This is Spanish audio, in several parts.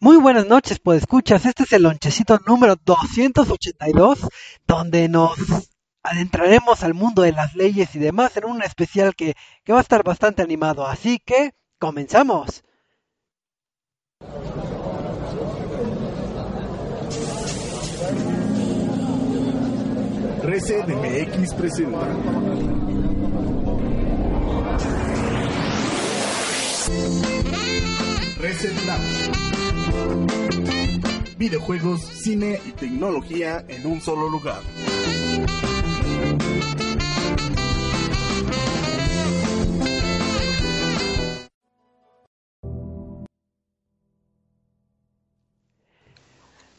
Muy buenas noches, pues escuchas. Este es el lonchecito número 282, donde nos adentraremos al mundo de las leyes y demás en un especial que, que va a estar bastante animado. Así que, comenzamos. Reset MX presenta. Videojuegos, cine y tecnología en un solo lugar.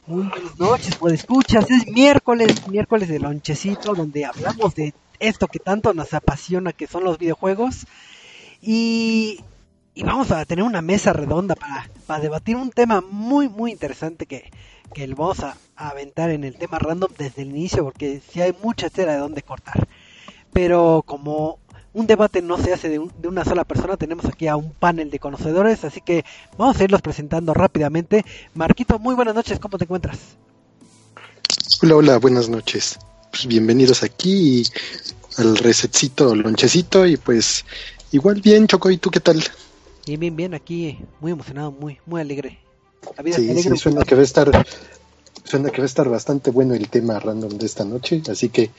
Muy buenas noches, pues escuchas. Es miércoles, miércoles de lonchecito, donde hablamos de esto que tanto nos apasiona, que son los videojuegos. Y, y vamos a tener una mesa redonda para, para debatir un tema muy, muy interesante que, que lo vamos a, aventar en el tema random desde el inicio, porque si hay mucha tela de dónde cortar. Pero como un debate no se hace de, un- de una sola persona, tenemos aquí a un panel de conocedores, así que vamos a irlos presentando rápidamente. Marquito, muy buenas noches, ¿cómo te encuentras? Hola, hola, buenas noches. Pues bienvenidos aquí al resetcito, lonchecito y pues igual bien, Choco, ¿y tú qué tal? Bien, bien, bien, aquí muy emocionado, muy, muy alegre. La vida Sí, es alegre. sí, suena que va a estar suena que va a estar bastante bueno el tema random de esta noche, así que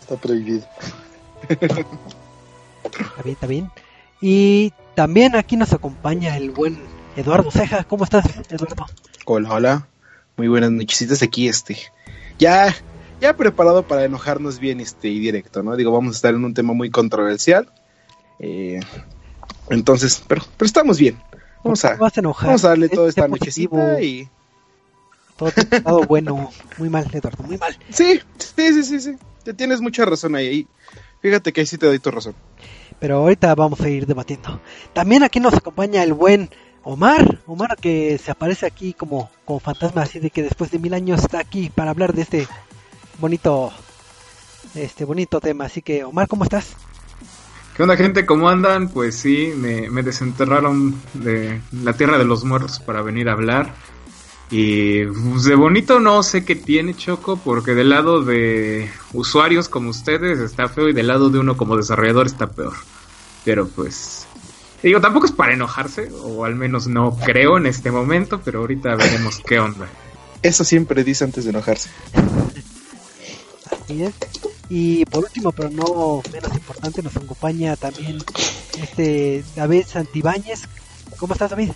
está prohibido. Está bien, está bien. Y también aquí nos acompaña el buen Eduardo Ceja. ¿Cómo estás, Eduardo? Hola, hola. Muy buenas nochecitas aquí, este. Ya, ya preparado para enojarnos bien, este, y directo, ¿no? Digo, vamos a estar en un tema muy controversial. Eh, entonces, pero, pero estamos bien. Vamos a, ¿Cómo vas a enojar? vamos a darle Sé- toda esta positivo. nochecita y. Todo lado bueno. Muy mal, Eduardo, muy mal. Sí, sí, sí, sí, sí. Te tienes mucha razón ahí. ahí. Fíjate que ahí sí te doy tu razón. Pero ahorita vamos a ir debatiendo. También aquí nos acompaña el buen Omar. Omar que se aparece aquí como, como fantasma, así de que después de mil años está aquí para hablar de este bonito, este bonito tema. Así que Omar, ¿cómo estás? ¿Qué onda gente? ¿Cómo andan? Pues sí, me, desenterraron de la tierra de los muertos para venir a hablar. Y pues, de bonito no sé qué tiene Choco, porque del lado de usuarios como ustedes está feo y del lado de uno como desarrollador está peor. Pero pues... Digo, tampoco es para enojarse, o al menos no creo en este momento, pero ahorita veremos qué onda. Eso siempre dice antes de enojarse. Así es. Y por último, pero no menos importante, nos acompaña también este David Santibáñez. ¿Cómo estás, David?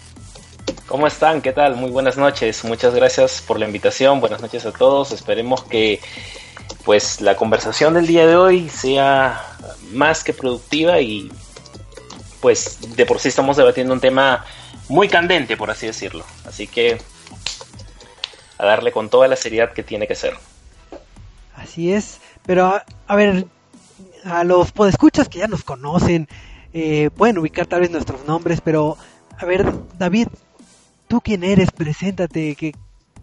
¿Cómo están? ¿Qué tal? Muy buenas noches. Muchas gracias por la invitación. Buenas noches a todos. Esperemos que pues la conversación del día de hoy sea más que productiva y pues de por sí estamos debatiendo un tema muy candente, por así decirlo. Así que a darle con toda la seriedad que tiene que ser. Así es. Pero, a, ver, a los podescuchas que ya nos conocen, eh, pueden ubicar tal vez nuestros nombres, pero, a ver, David, ¿tú quién eres? Preséntate, ¿qué,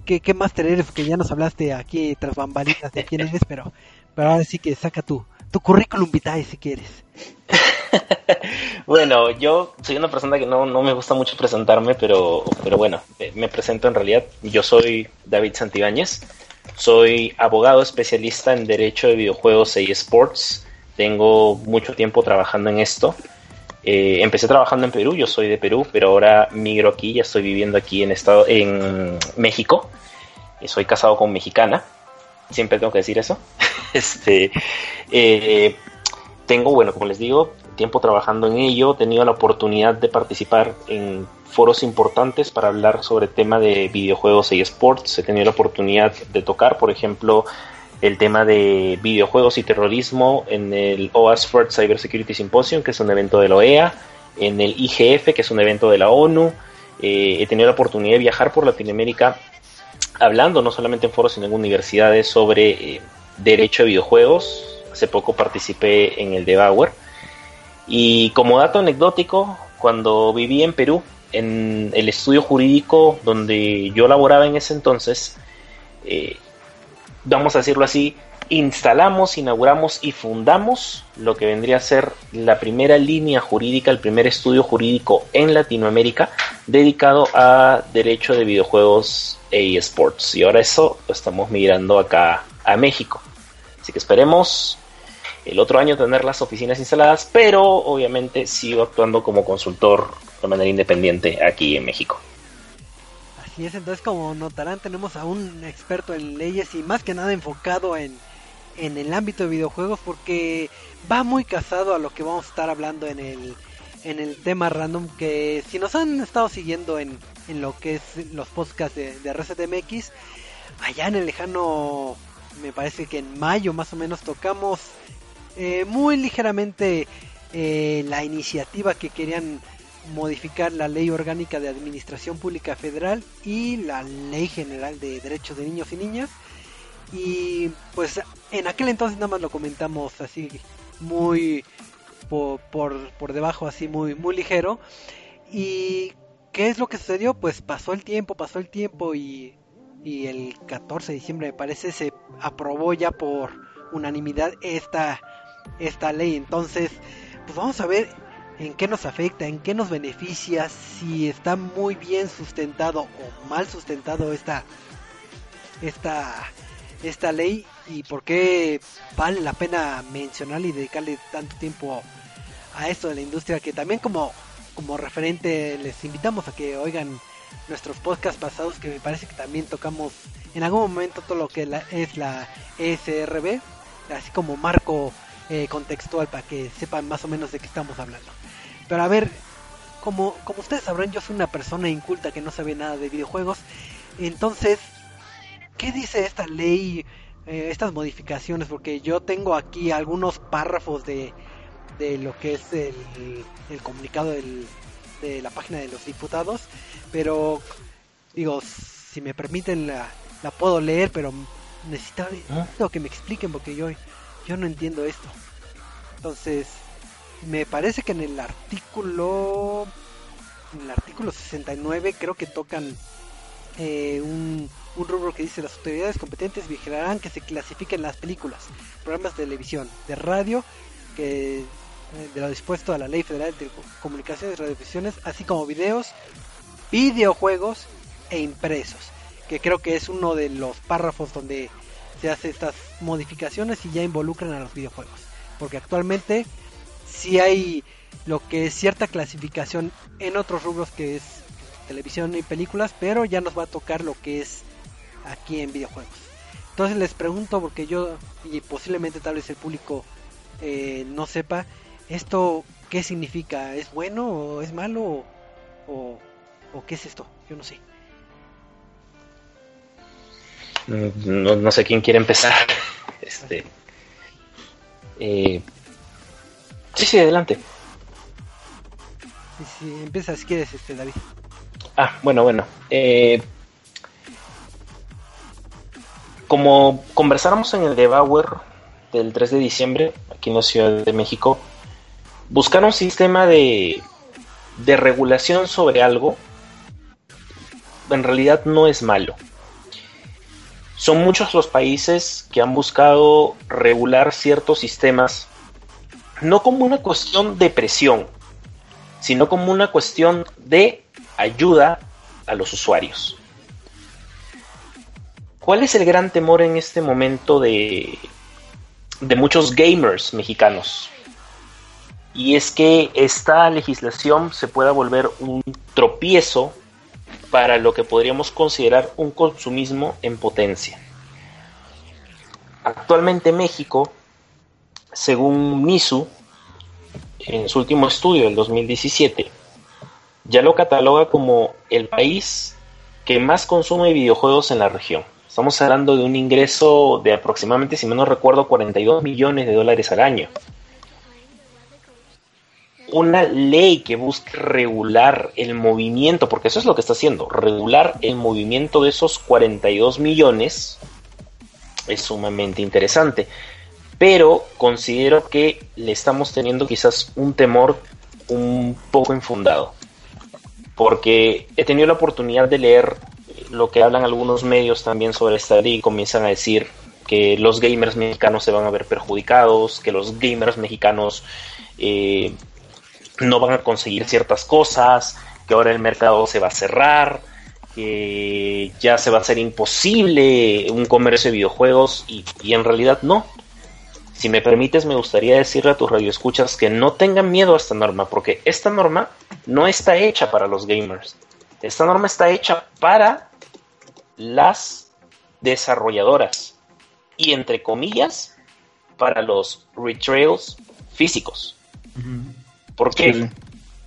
qué, qué máster eres? Que ya nos hablaste aquí tras bambalitas de quién eres, pero, pero ahora sí que saca tu, tu currículum vitae si quieres. Bueno, yo soy una persona que no, no me gusta mucho presentarme, pero, pero bueno, eh, me presento en realidad. Yo soy David Santibáñez, soy abogado especialista en Derecho de Videojuegos e eSports. Tengo mucho tiempo trabajando en esto. Eh, empecé trabajando en Perú, yo soy de Perú, pero ahora migro aquí, ya estoy viviendo aquí en, estado, en México. Eh, soy casado con mexicana, siempre tengo que decir eso. este, eh, tengo, bueno, como les digo, tiempo trabajando en ello, he tenido la oportunidad de participar en foros importantes para hablar sobre tema de videojuegos y esports, he tenido la oportunidad de tocar, por ejemplo, el tema de videojuegos y terrorismo en el OASFORD Cyber Security Symposium, que es un evento de la OEA, en el IGF, que es un evento de la ONU, eh, he tenido la oportunidad de viajar por Latinoamérica hablando no solamente en foros, sino en universidades sobre eh, derecho de videojuegos. Hace poco participé en el de Bauer. Y como dato anecdótico, cuando viví en Perú, en el estudio jurídico donde yo laboraba en ese entonces, eh, vamos a decirlo así, instalamos, inauguramos y fundamos lo que vendría a ser la primera línea jurídica, el primer estudio jurídico en Latinoamérica dedicado a derecho de videojuegos e esports. Y ahora eso lo estamos migrando acá a México. Así que esperemos el otro año tener las oficinas instaladas, pero obviamente sigo actuando como consultor de manera independiente aquí en México. Así es, entonces como notarán tenemos a un experto en leyes y más que nada enfocado en, en el ámbito de videojuegos porque va muy casado a lo que vamos a estar hablando en el, en el tema random que si nos han estado siguiendo en, en lo que es los podcasts de, de ResetMX, allá en el lejano, me parece que en mayo más o menos tocamos eh, muy ligeramente eh, la iniciativa que querían modificar la ley orgánica de administración pública federal y la ley general de derechos de niños y niñas y pues en aquel entonces nada más lo comentamos así muy por, por, por debajo así muy muy ligero. Y qué es lo que sucedió pues pasó el tiempo pasó el tiempo y, y el 14 de diciembre me parece se aprobó ya por unanimidad esta esta ley. Entonces pues vamos a ver en qué nos afecta, en qué nos beneficia, si está muy bien sustentado o mal sustentado esta esta esta ley y por qué vale la pena mencionar y dedicarle tanto tiempo a esto de la industria que también como como referente les invitamos a que oigan nuestros podcasts pasados que me parece que también tocamos en algún momento todo lo que es la ESRB así como marco eh, contextual para que sepan más o menos de qué estamos hablando. Pero a ver como como ustedes sabrán yo soy una persona inculta que no sabe nada de videojuegos entonces ¿qué dice esta ley, eh, estas modificaciones? Porque yo tengo aquí algunos párrafos de, de lo que es el, el comunicado del, de la página de los diputados, pero digo, si me permiten la, la puedo leer, pero necesito, necesito que me expliquen porque yo, yo no entiendo esto. Entonces, me parece que en el artículo en el artículo 69 creo que tocan eh, un, un rubro que dice las autoridades competentes vigilarán que se clasifiquen las películas, programas de televisión, de radio, que eh, de lo dispuesto a la Ley Federal de Comunicaciones y Radiovisiones, así como videos, videojuegos e impresos, que creo que es uno de los párrafos donde se hace estas modificaciones y ya involucran a los videojuegos, porque actualmente si hay lo que es cierta clasificación en otros rubros que es televisión y películas, pero ya nos va a tocar lo que es aquí en videojuegos. Entonces les pregunto, porque yo y posiblemente tal vez el público eh, no sepa, ¿esto qué significa? ¿Es bueno o es malo? O, o, qué es esto? Yo no sé. No, no sé quién quiere empezar. Este. Eh, sí, sí, adelante. Sí, sí, empieza si quieres, este, David. Ah, bueno, bueno. Eh, como conversáramos en el de Bauer del 3 de diciembre, aquí en la Ciudad de México, buscar un sistema de, de regulación sobre algo en realidad no es malo. Son muchos los países que han buscado regular ciertos sistemas, no como una cuestión de presión, sino como una cuestión de ayuda a los usuarios. ¿Cuál es el gran temor en este momento de, de muchos gamers mexicanos? Y es que esta legislación se pueda volver un tropiezo para lo que podríamos considerar un consumismo en potencia. Actualmente México, según MISU, en su último estudio del 2017, ya lo cataloga como el país que más consume videojuegos en la región. Estamos hablando de un ingreso de aproximadamente, si no recuerdo, 42 millones de dólares al año. Una ley que busque regular el movimiento, porque eso es lo que está haciendo, regular el movimiento de esos 42 millones es sumamente interesante. Pero considero que le estamos teniendo quizás un temor un poco infundado. Porque he tenido la oportunidad de leer lo que hablan algunos medios también sobre esta ley comienzan a decir que los gamers mexicanos se van a ver perjudicados, que los gamers mexicanos eh, no van a conseguir ciertas cosas, que ahora el mercado se va a cerrar, que ya se va a hacer imposible un comercio de videojuegos y en realidad no. Si me permites, me gustaría decirle a tus radioescuchas que no tengan miedo a esta norma, porque esta norma no está hecha para los gamers. Esta norma está hecha para las desarrolladoras y entre comillas para los retrails físicos. ¿Por qué?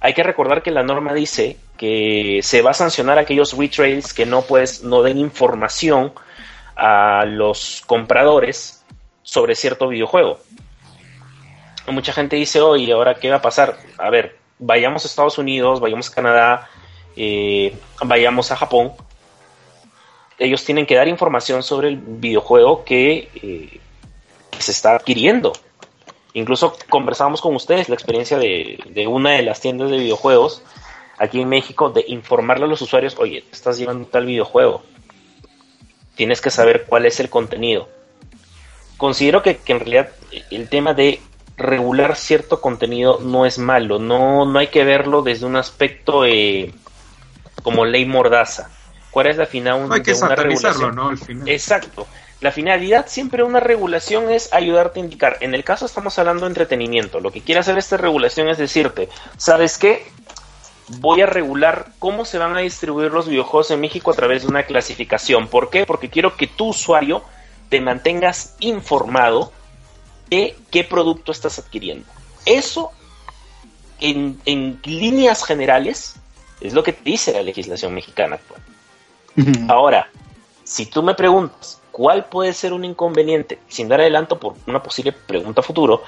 Hay que recordar que la norma dice que se va a sancionar aquellos retrails que no pues no den información a los compradores sobre cierto videojuego. Mucha gente dice, oye, ¿ahora qué va a pasar? A ver, vayamos a Estados Unidos, vayamos a Canadá, eh, vayamos a Japón. Ellos tienen que dar información sobre el videojuego que eh, se está adquiriendo. Incluso conversábamos con ustedes la experiencia de, de, una de las tiendas de videojuegos aquí en México de informarle a los usuarios, oye, estás llevando tal videojuego. Tienes que saber cuál es el contenido. Considero que, que en realidad el tema de regular cierto contenido no es malo, no, no hay que verlo desde un aspecto eh, como ley mordaza. ¿Cuál es la final no hay que de una regulación? ¿no? Al final. Exacto. La finalidad siempre de una regulación es ayudarte a indicar. En el caso estamos hablando de entretenimiento. Lo que quiere hacer esta regulación es decirte, ¿sabes qué? Voy a regular cómo se van a distribuir los videojuegos en México a través de una clasificación. ¿Por qué? Porque quiero que tu usuario te mantengas informado de qué producto estás adquiriendo. Eso, en, en líneas generales, es lo que dice la legislación mexicana actual. Ahora, si tú me preguntas cuál puede ser un inconveniente, sin dar adelanto por una posible pregunta futuro,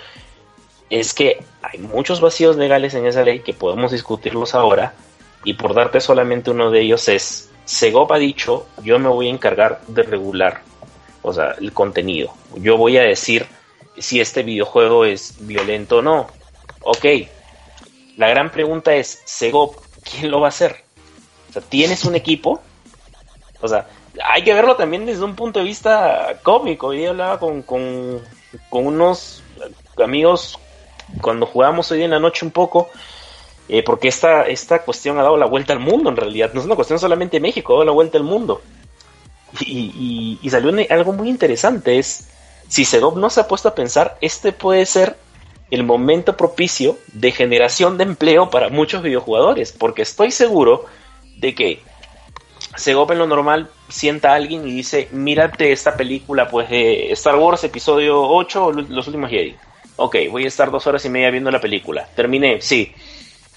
es que hay muchos vacíos legales en esa ley que podemos discutirlos ahora, y por darte solamente uno de ellos es, Segov ha dicho, yo me voy a encargar de regular, o sea, el contenido. Yo voy a decir si este videojuego es violento o no. Ok, la gran pregunta es, Segov, ¿quién lo va a hacer? O sea, ¿tienes un equipo? O sea, hay que verlo también desde un punto de vista cómico. Hoy día hablaba con, con, unos amigos cuando jugamos hoy en la noche un poco, eh, porque esta, esta cuestión ha dado la vuelta al mundo en realidad. No es una cuestión solamente de México, ha dado la vuelta al mundo. Y, salió algo muy interesante, es si Segov no se ha puesto a pensar, este puede ser el momento propicio de generación de empleo para muchos videojugadores, porque estoy seguro de que Segov en lo normal sienta a alguien y dice, mírate esta película, pues Star Wars episodio 8 o Los Últimos Jedi. Ok, voy a estar dos horas y media viendo la película. Terminé, sí.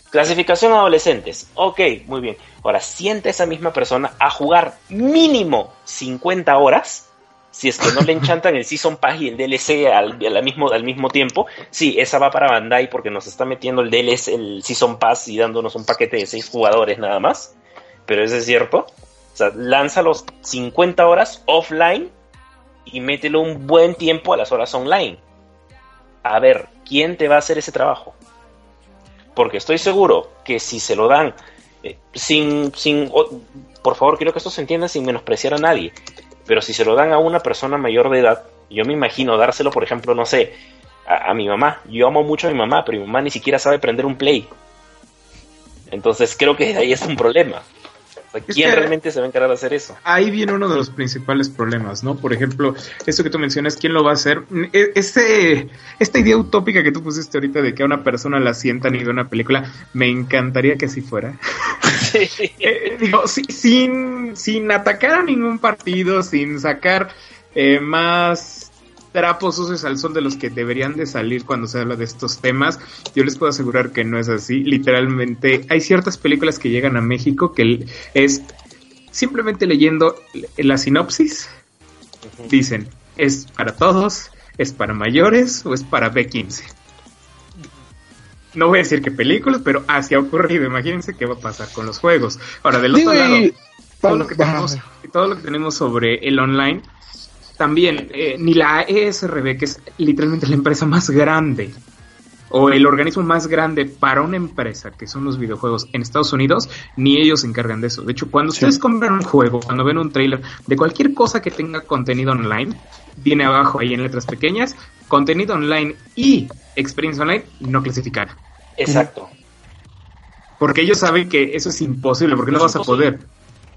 Clasificación adolescentes. Ok, muy bien. Ahora, sienta esa misma persona a jugar mínimo 50 horas si es que no le enchantan el Season Pass y el DLC al, al, mismo, al mismo tiempo, sí, esa va para Bandai porque nos está metiendo el DLC, el Season Pass y dándonos un paquete de 6 jugadores nada más. Pero eso es cierto. O sea, lánzalo 50 horas offline y mételo un buen tiempo a las horas online. A ver, ¿quién te va a hacer ese trabajo? Porque estoy seguro que si se lo dan eh, sin, sin, por favor, quiero que esto se entienda sin menospreciar a nadie pero si se lo dan a una persona mayor de edad, yo me imagino dárselo, por ejemplo, no sé, a, a mi mamá. Yo amo mucho a mi mamá, pero mi mamá ni siquiera sabe prender un play. Entonces creo que ahí es un problema. ¿Quién es que realmente se va a encargar de hacer eso? Ahí viene uno de los principales problemas, ¿no? Por ejemplo, esto que tú mencionas, ¿quién lo va a hacer? Este, esta idea utópica que tú pusiste ahorita de que a una persona la sientan y ve una película, me encantaría que así fuera. Sí. eh, digo, si, sin, sin atacar a ningún partido, sin sacar eh, más trapos sucios al sol de los que deberían de salir cuando se habla de estos temas. Yo les puedo asegurar que no es así. Literalmente hay ciertas películas que llegan a México que es simplemente leyendo la sinopsis. Dicen, es para todos, es para mayores o es para B15. No voy a decir qué películas, pero así ha ocurrido. Imagínense qué va a pasar con los juegos. Ahora, del otro lado, todo lo que tenemos, todo lo que tenemos sobre el online también eh, ni la ESRB, que es literalmente la empresa más grande o el organismo más grande para una empresa que son los videojuegos en Estados Unidos, ni ellos se encargan de eso. De hecho, cuando sí. ustedes compran un juego, cuando ven un trailer de cualquier cosa que tenga contenido online, viene abajo ahí en letras pequeñas, contenido online y experiencia online no clasificar. Exacto. Porque ellos saben que eso es imposible, porque no vas a poder.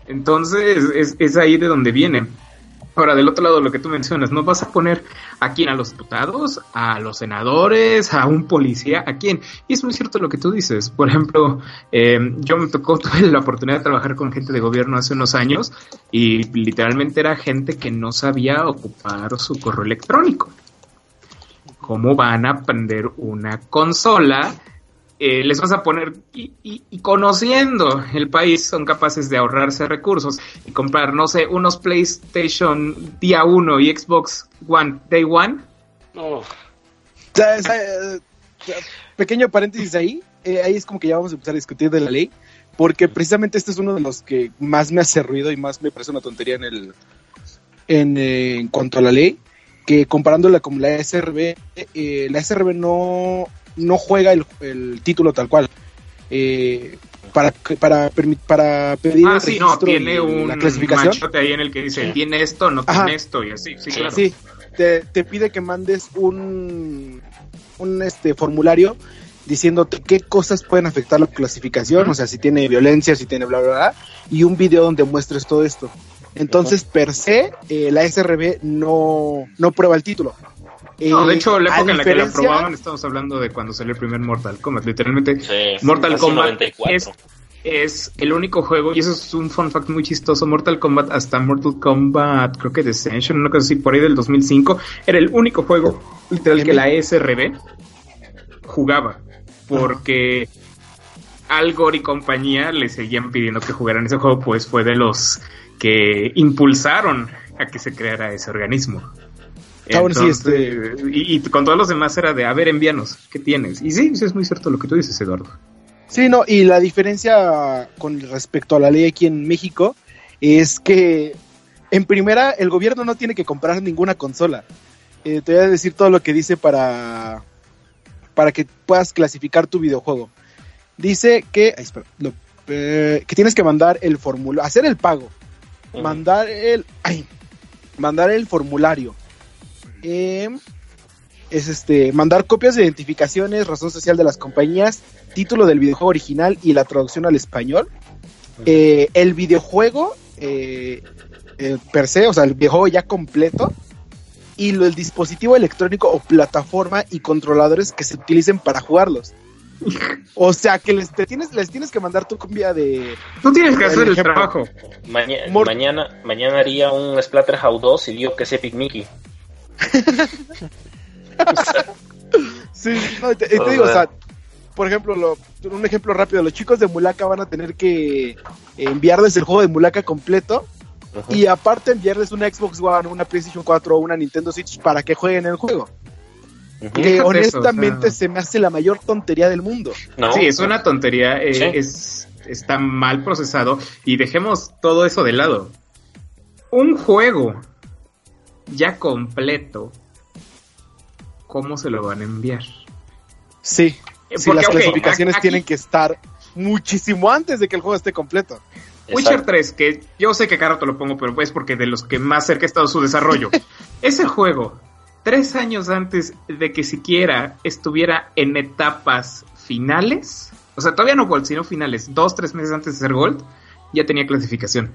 Entonces, es, es ahí de donde viene. Ahora, del otro lado, lo que tú mencionas, ¿no vas a poner a quién? ¿A los diputados? ¿A los senadores? ¿A un policía? ¿A quién? Y es muy cierto lo que tú dices. Por ejemplo, eh, yo me tocó, tuve la oportunidad de trabajar con gente de gobierno hace unos años y literalmente era gente que no sabía ocupar su correo electrónico. ¿Cómo van a aprender una consola? Eh, les vas a poner y, y- y conociendo el país son capaces de ahorrarse recursos y comprar, no sé, unos PlayStation día 1 y Xbox One Day One. No, O sea, o sea, eh, pequeño paréntesis ahí, eh, ahí es como que ya vamos a empezar a discutir de la ley, porque precisamente este es uno de los que más me hace ruido y más me parece una tontería en el en, eh, en cuanto a la ley, que comparándola con la SRB, eh, la SRB no, no juega el, el título tal cual. Eh, para, para, para pedir Ah, el sí, no, registro tiene un la clasificación. manchote ahí en el que dice, tiene esto, no Ajá. tiene esto, y así, sí, Sí, claro. Sí, te, te pide que mandes un, un este formulario diciéndote qué cosas pueden afectar la clasificación, o sea, si tiene violencia, si tiene bla, bla, bla, y un video donde muestres todo esto. Entonces, per se, eh, la SRB no, no prueba el título. No, de hecho, la época en la que la probaban, estamos hablando de cuando salió el primer Mortal Kombat. Literalmente, sí, Mortal Kombat 94. es, es el único juego, y eso es un fun fact muy chistoso, Mortal Kombat hasta Mortal Kombat, creo que Descension, una cosa así, por ahí del 2005, era el único juego literal que la SRB jugaba, porque Al Gore y compañía le seguían pidiendo que jugaran ese juego, pues fue de los que impulsaron a que se creara ese organismo. Sí, Entonces, y, y con todos los demás era de, a ver, envíanos, ¿qué tienes? Y sí, sí, es muy cierto lo que tú dices, Eduardo. Sí, no, y la diferencia con respecto a la ley aquí en México es que en primera el gobierno no tiene que comprar ninguna consola. Eh, te voy a decir todo lo que dice para para que puedas clasificar tu videojuego. Dice que, ay, espera, lo- eh, que tienes que mandar el formulario, hacer el pago, mandar el, ay, mandar el formulario. Eh, es este, mandar copias de identificaciones, razón social de las compañías, título del videojuego original y la traducción al español. Eh, el videojuego eh, eh, per se, o sea, el videojuego ya completo. Y lo, el dispositivo electrónico o plataforma y controladores que se utilicen para jugarlos. O sea, que les, te tienes, les tienes que mandar tu copia de... Tú tienes que hacer el ejemplo. trabajo. Maña- mañana, mañana haría un Splatterhouse 2 y digo que es Epic Mickey. Sí, no, te, digo, o sea. sea, por ejemplo, lo- un ejemplo rápido, los chicos de Mulaka van a tener que enviarles el juego de Mulaka completo y aparte enviarles una Xbox One, una PlayStation 4 o una Nintendo Switch para que jueguen el juego. Que eso, honestamente o sea. se me hace la mayor tontería del mundo. No, Sí, es una tontería, eh, Sí. es, está mal procesado y dejemos todo eso de lado. Un juego ya completo, ¿cómo se lo van a enviar? Sí, Eh, sí, porque, las clasificaciones aquí- tienen que estar muchísimo antes de que el juego esté completo. Witcher Exacto. 3, que yo sé que cada rato lo pongo, pero es porque de los que más cerca ha estado su desarrollo. Ese juego, tres años antes de que siquiera estuviera en etapas finales, o sea, todavía no Gold, sino finales, dos, tres meses antes de ser Gold, ya tenía clasificación.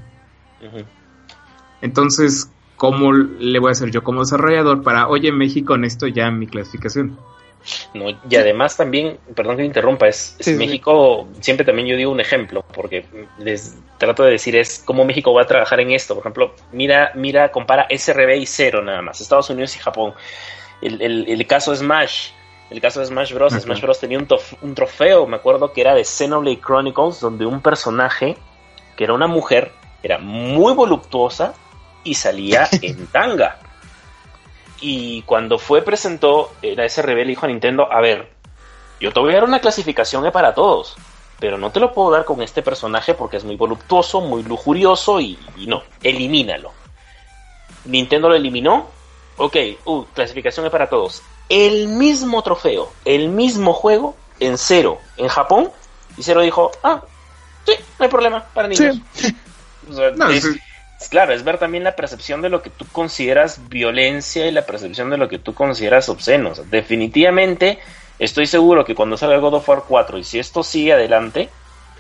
Entonces, ¿cómo le voy a hacer yo como desarrollador para, oye, México, en esto ya mi clasificación? No, y además también, perdón que me interrumpa, es, es Sí, sí. México, siempre también yo digo un ejemplo, porque les trato de decir es cómo México va a trabajar en esto. Por ejemplo, mira, mira, compara SRB y cero nada más, Estados Unidos y Japón. El, el, el caso Smash, el caso de Smash Bros. Ajá. Smash Bros. tenía un, tof- un trofeo, me acuerdo que era de Xenoblade Chronicles, donde un personaje, que era una mujer, era muy voluptuosa y salía en tanga. Y cuando fue presentó, la SRB le dijo a Nintendo, a ver, yo te voy a dar una clasificación eh, para todos, pero no te lo puedo dar con este personaje porque es muy voluptuoso, muy lujurioso y, y no, elimínalo. Nintendo lo eliminó, ok, uh, clasificación es para todos. El mismo trofeo, el mismo juego en cero en Japón, y cero dijo, ah, sí, no hay problema, para niños. O sea, No, es- es- claro, es ver también la percepción de lo que tú consideras violencia y la percepción de lo que tú consideras obsceno. O sea, definitivamente estoy seguro que cuando salga God of War 4 y si esto sigue adelante,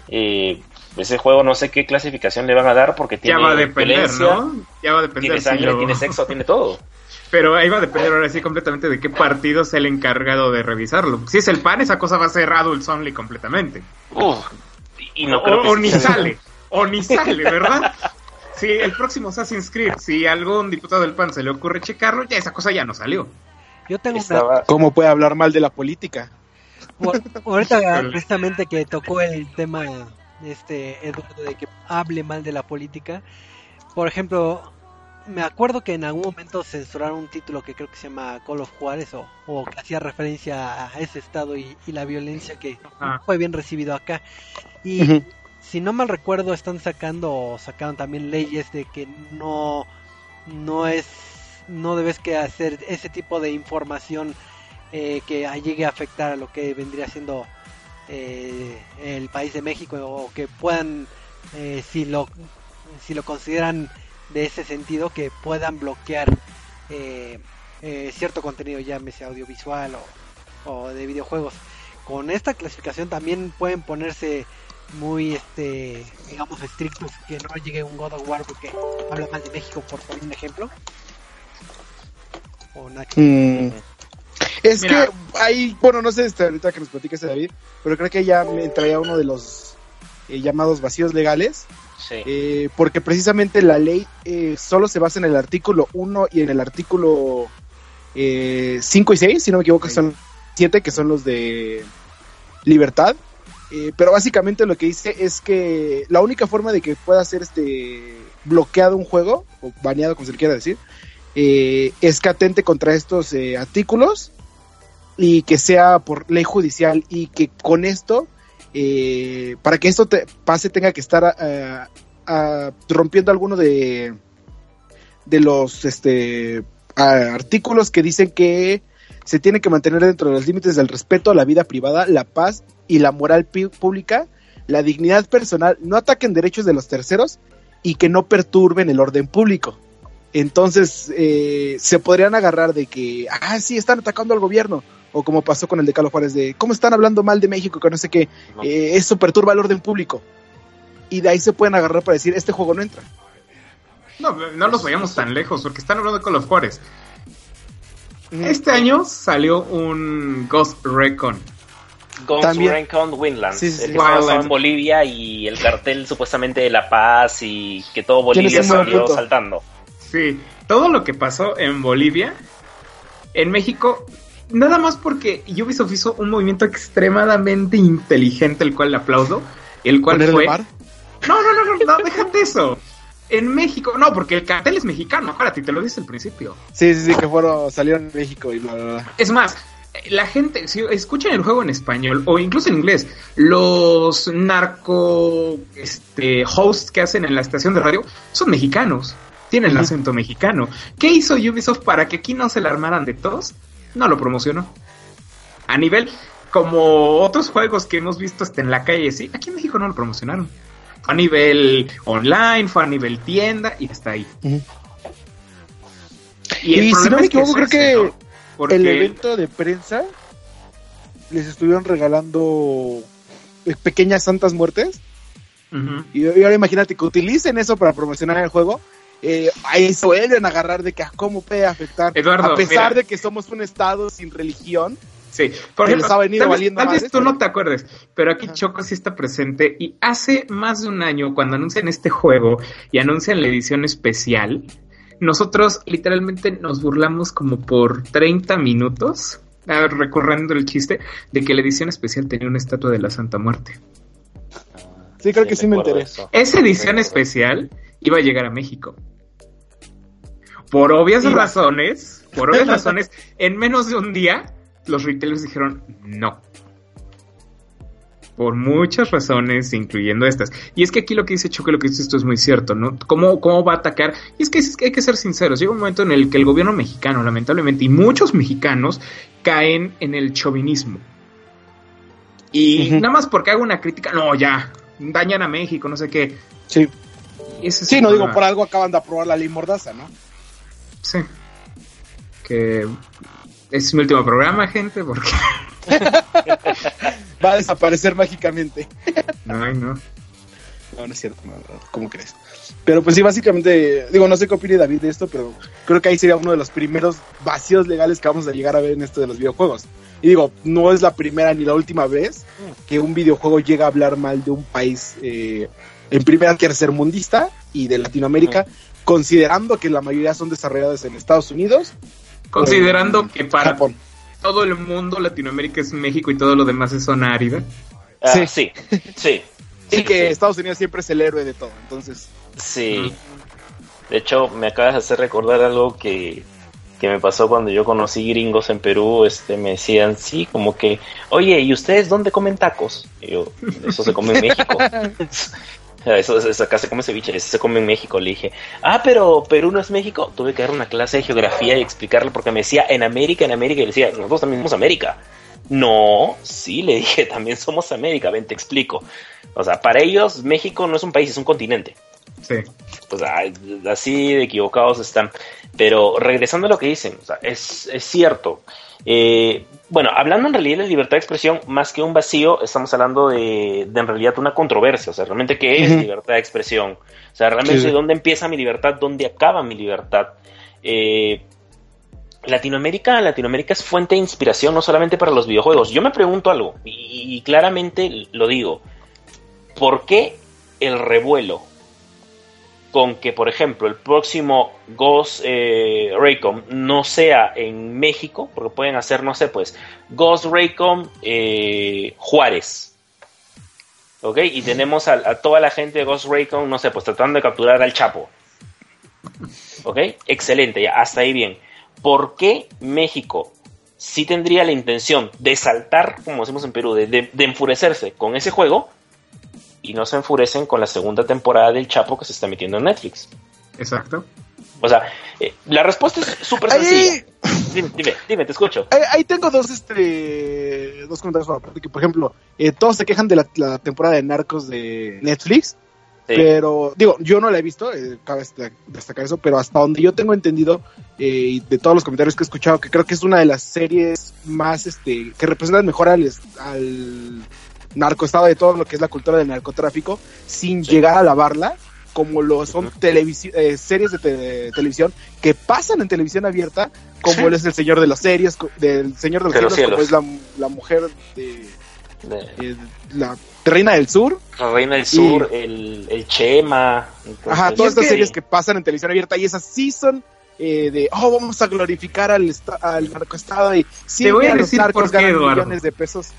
eh, ese juego no sé qué clasificación le van a dar porque tiene ya va a depender, ¿no? Ya va a depender. tiene si sangre, lo- tiene sexo, tiene todo. Pero ahí va a depender ahora sí completamente de qué partido es el encargado de revisarlo. Si es el PAN, esa cosa va a ser Adults Only completamente. Uf, y no o, creo que o ni sale, o ni sale, ¿verdad? Si el próximo Assassin's Creed, si a algún diputado del PAN se le ocurre checarlo, ya esa cosa ya no salió. Yo tengo una, Estaba- ¿Cómo puede hablar mal de la política? Bueno, ahorita precisamente que tocó el tema este Eduardo de que hable mal de la política. Por ejemplo, me acuerdo que en algún momento censuraron un título que creo que se llama Call of Juárez o, o que hacía referencia a ese estado y, y la violencia que fue bien recibido acá. Y. si no mal recuerdo están sacando o sacaron también leyes de que no no es no debes que hacer ese tipo de información eh, que llegue a afectar a lo que vendría siendo eh, el país de México o que puedan eh, si lo si lo consideran de ese sentido que puedan bloquear eh, eh, cierto contenido llámese audiovisual o, o de videojuegos. Con esta clasificación también pueden ponerse muy este digamos estrictos que no llegue un God of War porque habla mal de México por poner un ejemplo o nada que- Mm. Es Mira. que hay, bueno, no sé este, ahorita que nos platiques David, pero creo que ya me entraría uno de los eh, llamados vacíos legales, Sí. eh, porque precisamente la ley eh, solo se basa en el artículo 1 y en el artículo 5 y 6, si no me equivoco, son 7 que son los de libertad. Eh, pero básicamente lo que dice es que la única forma de que pueda ser este bloqueado un juego, o baneado como se le quiera decir, eh, es que atente contra estos eh, artículos y que sea por ley judicial y que con esto, eh, para que esto te pase, tenga que estar ah, rompiendo alguno de, de los este, artículos que dicen que se tiene que mantener dentro de los límites del respeto a la vida privada, la paz y la moral pública, la dignidad personal, no ataquen derechos de los terceros y que no perturben el orden público. Entonces, eh, se podrían agarrar de que, ah, sí, están atacando al gobierno. O como pasó con el de Carlos Juárez, de cómo están hablando mal de México, que no sé qué, No. eh, eso perturba el orden público. Y de ahí se pueden agarrar para decir, este juego no entra. No, no los vayamos tan lejos, porque están hablando de Call of Juárez. Este año salió un Ghost Recon. Ghost También- Recon Windlands, Sí, sí, sí. el que Wildlands. en Bolivia y el cartel supuestamente de la paz y que todo Bolivia salió saltando. Sí, todo lo que pasó en Bolivia, en México, nada más porque Ubisoft hizo un movimiento extremadamente inteligente, el cual le aplaudo, el cual fue... bar. No, no, no, no, no, déjate eso. En México, no, porque el cartel es mexicano, acuérdate, te lo dije al principio. Sí, sí, sí, que fueron, salieron de México y bla, bla, bla. Es más, la gente, si escuchan el juego en español o incluso en inglés, los narco este, hosts que hacen en la estación de radio son mexicanos, tienen el acento mexicano. ¿Qué hizo Ubisoft para que aquí no se la armaran de todos? No lo promocionó. A nivel, como otros juegos que hemos visto hasta en la calle, sí, aquí en México no lo promocionaron. Fue a nivel online, fue a nivel tienda y hasta ahí. Ujú. Y, el Y si no me equivoco, creo ese, que ¿no? Porque- el evento de prensa les estuvieron regalando eh, pequeñas santas muertes. Y, y ahora imagínate que utilicen eso para promocionar el juego. Eh, ahí a agarrar de que ah, cómo puede afectar. Eduardo, a pesar mira. de que somos un estado sin religión. Sí, por ejemplo, les ha venido tal vez, valiendo tal vez madres, tú no te acuerdes, pero aquí. Choco sí está presente y hace más de un año cuando anuncian este juego y anuncian la edición especial, nosotros literalmente nos burlamos como por 30 minutos, ah, recurriendo el chiste de que la edición especial tenía una estatua de la Santa Muerte. Sí, creo que sí me enteré. eso. Esa edición especial iba a llegar a México. Por obvias Iba. razones, por obvias razones, en menos de un día, los retailers dijeron no. Por muchas razones, incluyendo estas. Y es que aquí lo que dice Choque, lo que dice esto es muy cierto, ¿no? ¿Cómo, cómo va a atacar? Y es que es que hay que ser sinceros. Llega un momento en el que el gobierno mexicano, lamentablemente, y muchos mexicanos caen en el chauvinismo. Y nada más porque hago una crítica, no, ya, dañan a México, no sé qué. Sí. ese Sí, no digo, por algo acaban de aprobar la ley Mordaza, ¿no? Sí. Que es mi último programa, gente, porque... Va a desaparecer mágicamente. No, ay, no. No, no es cierto, no, no, ¿cómo crees? Pero pues sí, básicamente, digo, no sé qué opine David de esto, pero creo que ahí sería uno de los primeros vacíos legales que vamos a llegar a ver en esto de los videojuegos. Y digo, no es la primera ni la última vez que un videojuego llega a hablar mal de un país eh, en primera tercermundista y de Latinoamérica, considerando que la mayoría son desarrolladas en Estados Unidos, Considerando que para Japón. todo el mundo Latinoamérica es México y todo lo demás es zona árida. Ah, Sí. sí, sí. Sí, que sí. Estados Unidos siempre es el héroe de todo. Entonces, Sí. De hecho, me acabas de hacer recordar algo que, que me pasó cuando yo conocí gringos en Perú. Este, me decían, sí, como que, oye, ¿y ustedes dónde comen tacos? Y yo, eso se come en México. Eso, eso- acá se come ceviche, eso se come en México. Le dije, ah, pero Perú no es México. Tuve que dar una clase de geografía y explicarle porque me decía, en América, en América. Y le decía, nosotros también somos América. No, sí, le dije, también somos América, ven, te explico. O sea, para ellos México no es un país, es un continente Sí. pues así de equivocados están. Pero regresando a lo que dicen, o sea, es, es cierto. Eh, bueno, hablando en realidad de libertad de expresión, más que un vacío, estamos hablando de, de en realidad una controversia. O sea, realmente, ¿qué es libertad de expresión? O sea, realmente, sí. ¿dónde empieza mi libertad? ¿Dónde acaba mi libertad? Eh, Latinoamérica, Latinoamérica es fuente de inspiración no solamente para los videojuegos. Yo me pregunto algo, y, y claramente lo digo. ¿Por qué el revuelo con que, por ejemplo, el próximo Ghost eh, Raycom no sea en México? Porque pueden hacer, no sé, pues, Ghost Raycom eh, Juárez. ¿Ok? Y tenemos a, toda la gente de Ghost Raycom, no sé, pues tratando de capturar al Chapo. ¿Ok? Excelente, ya, hasta ahí bien. ¿Por qué México sí tendría la intención de saltar, como decimos en Perú, de enfurecerse con ese juego y no se enfurecen con la segunda temporada del Chapo que se está metiendo en Netflix? Exacto. O sea, eh, la respuesta es súper sencilla. Dime, dime, dime, te escucho. Ahí, ahí tengo dos, este, dos comentarios por aparte, que por ejemplo, eh, todos se quejan de la, la temporada de Narcos de Netflix, Sí. pero digo, yo no la he visto, eh, cabe desta- destacar eso, pero hasta donde yo tengo entendido, eh, y de todos los comentarios que he escuchado, que creo que es una de las series más, este, que representan mejor al, narcoestado de todo lo que es la cultura del narcotráfico, sin Sí. llegar a lavarla, como lo son televisi- eh, series de te- televisión que pasan en televisión abierta, como Sí. es el Señor de las Series, del Señor de los, De los cielos, como es la, la mujer de, De- eh, la Reina del Sur, la Reina del Sur, el, el Chema. entonces- Ajá, todas es estas que- series que pasan en televisión abierta y esas sí son eh, de, oh, vamos a glorificar al, esta- al narcoestado y sí, Te voy a mira, decir los narcos por qué, ganan millones de pesos.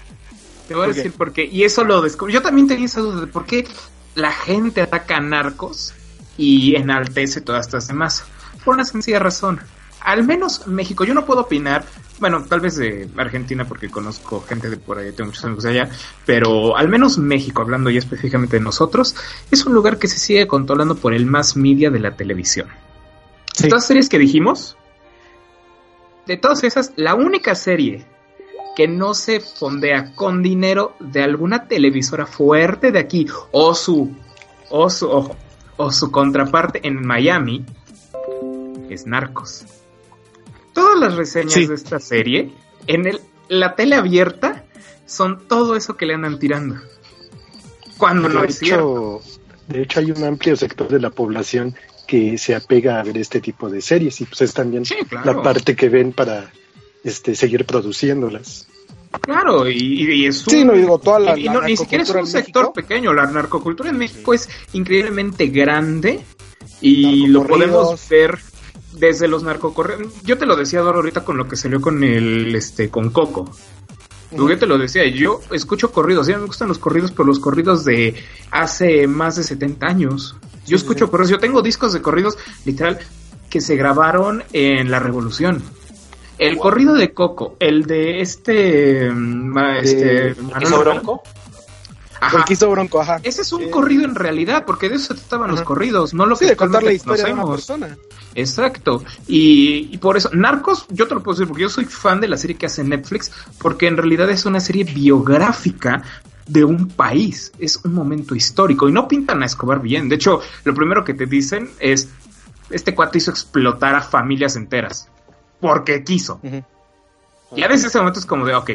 Te voy a decir por qué. Y eso lo descubrí. Yo también tenía esa duda de por qué la gente ataca a narcos y enaltece todas estas demás. Por una sencilla razón. Al menos México, yo no puedo opinar, bueno, tal vez de Argentina porque conozco gente de por ahí, tengo muchos amigos allá, pero al menos México, hablando ya específicamente de nosotros, es un lugar que se sigue controlando por el más media de la televisión. Sí. Estas series que dijimos, de todas esas, la única serie que no se fondea con dinero de alguna televisora fuerte de aquí o su o su ojo o su contraparte en Miami es Narcos. Todas las reseñas Sí. de esta serie en el, la tele abierta son todo eso que le andan tirando. Cuando no De es cierto. hecho, de hecho, hay un amplio sector de la población que se apega a ver este tipo de series y pues es también Sí, claro. la parte que ven para este seguir produciéndolas. Claro, y, y es un, Sí, no digo, toda la- y la no, ni siquiera es un sector México. pequeño, la narcocultura en México es increíblemente grande y lo podemos ver desde los narcocorridos. Yo te lo decía Doro ahorita con lo que salió con el este con Coco. Yo te lo decía, yo escucho corridos, ya me gustan los corridos, pero los corridos de hace más de 70 años. Yo escucho corridos, yo tengo discos de corridos literal que se grabaron en la Revolución. El corrido de Coco, el de este, mm, este Manuel ¿Hizo Rivera. bronco? Ajá. El que hizo Bronco, ajá. Ese es un Eh, corrido en realidad, porque de eso se trataban los corridos, no lo Sí, que de contar la historia de una persona. Exacto. Y, y por eso, Narcos, yo te lo puedo decir porque yo soy fan de la serie que hace Netflix, porque en realidad es una serie biográfica de un país, es un momento histórico y no pintan a Escobar bien. De hecho, lo primero que te dicen es, este cuate hizo explotar a familias enteras, porque quiso. Y a veces ese momento es como de, ok,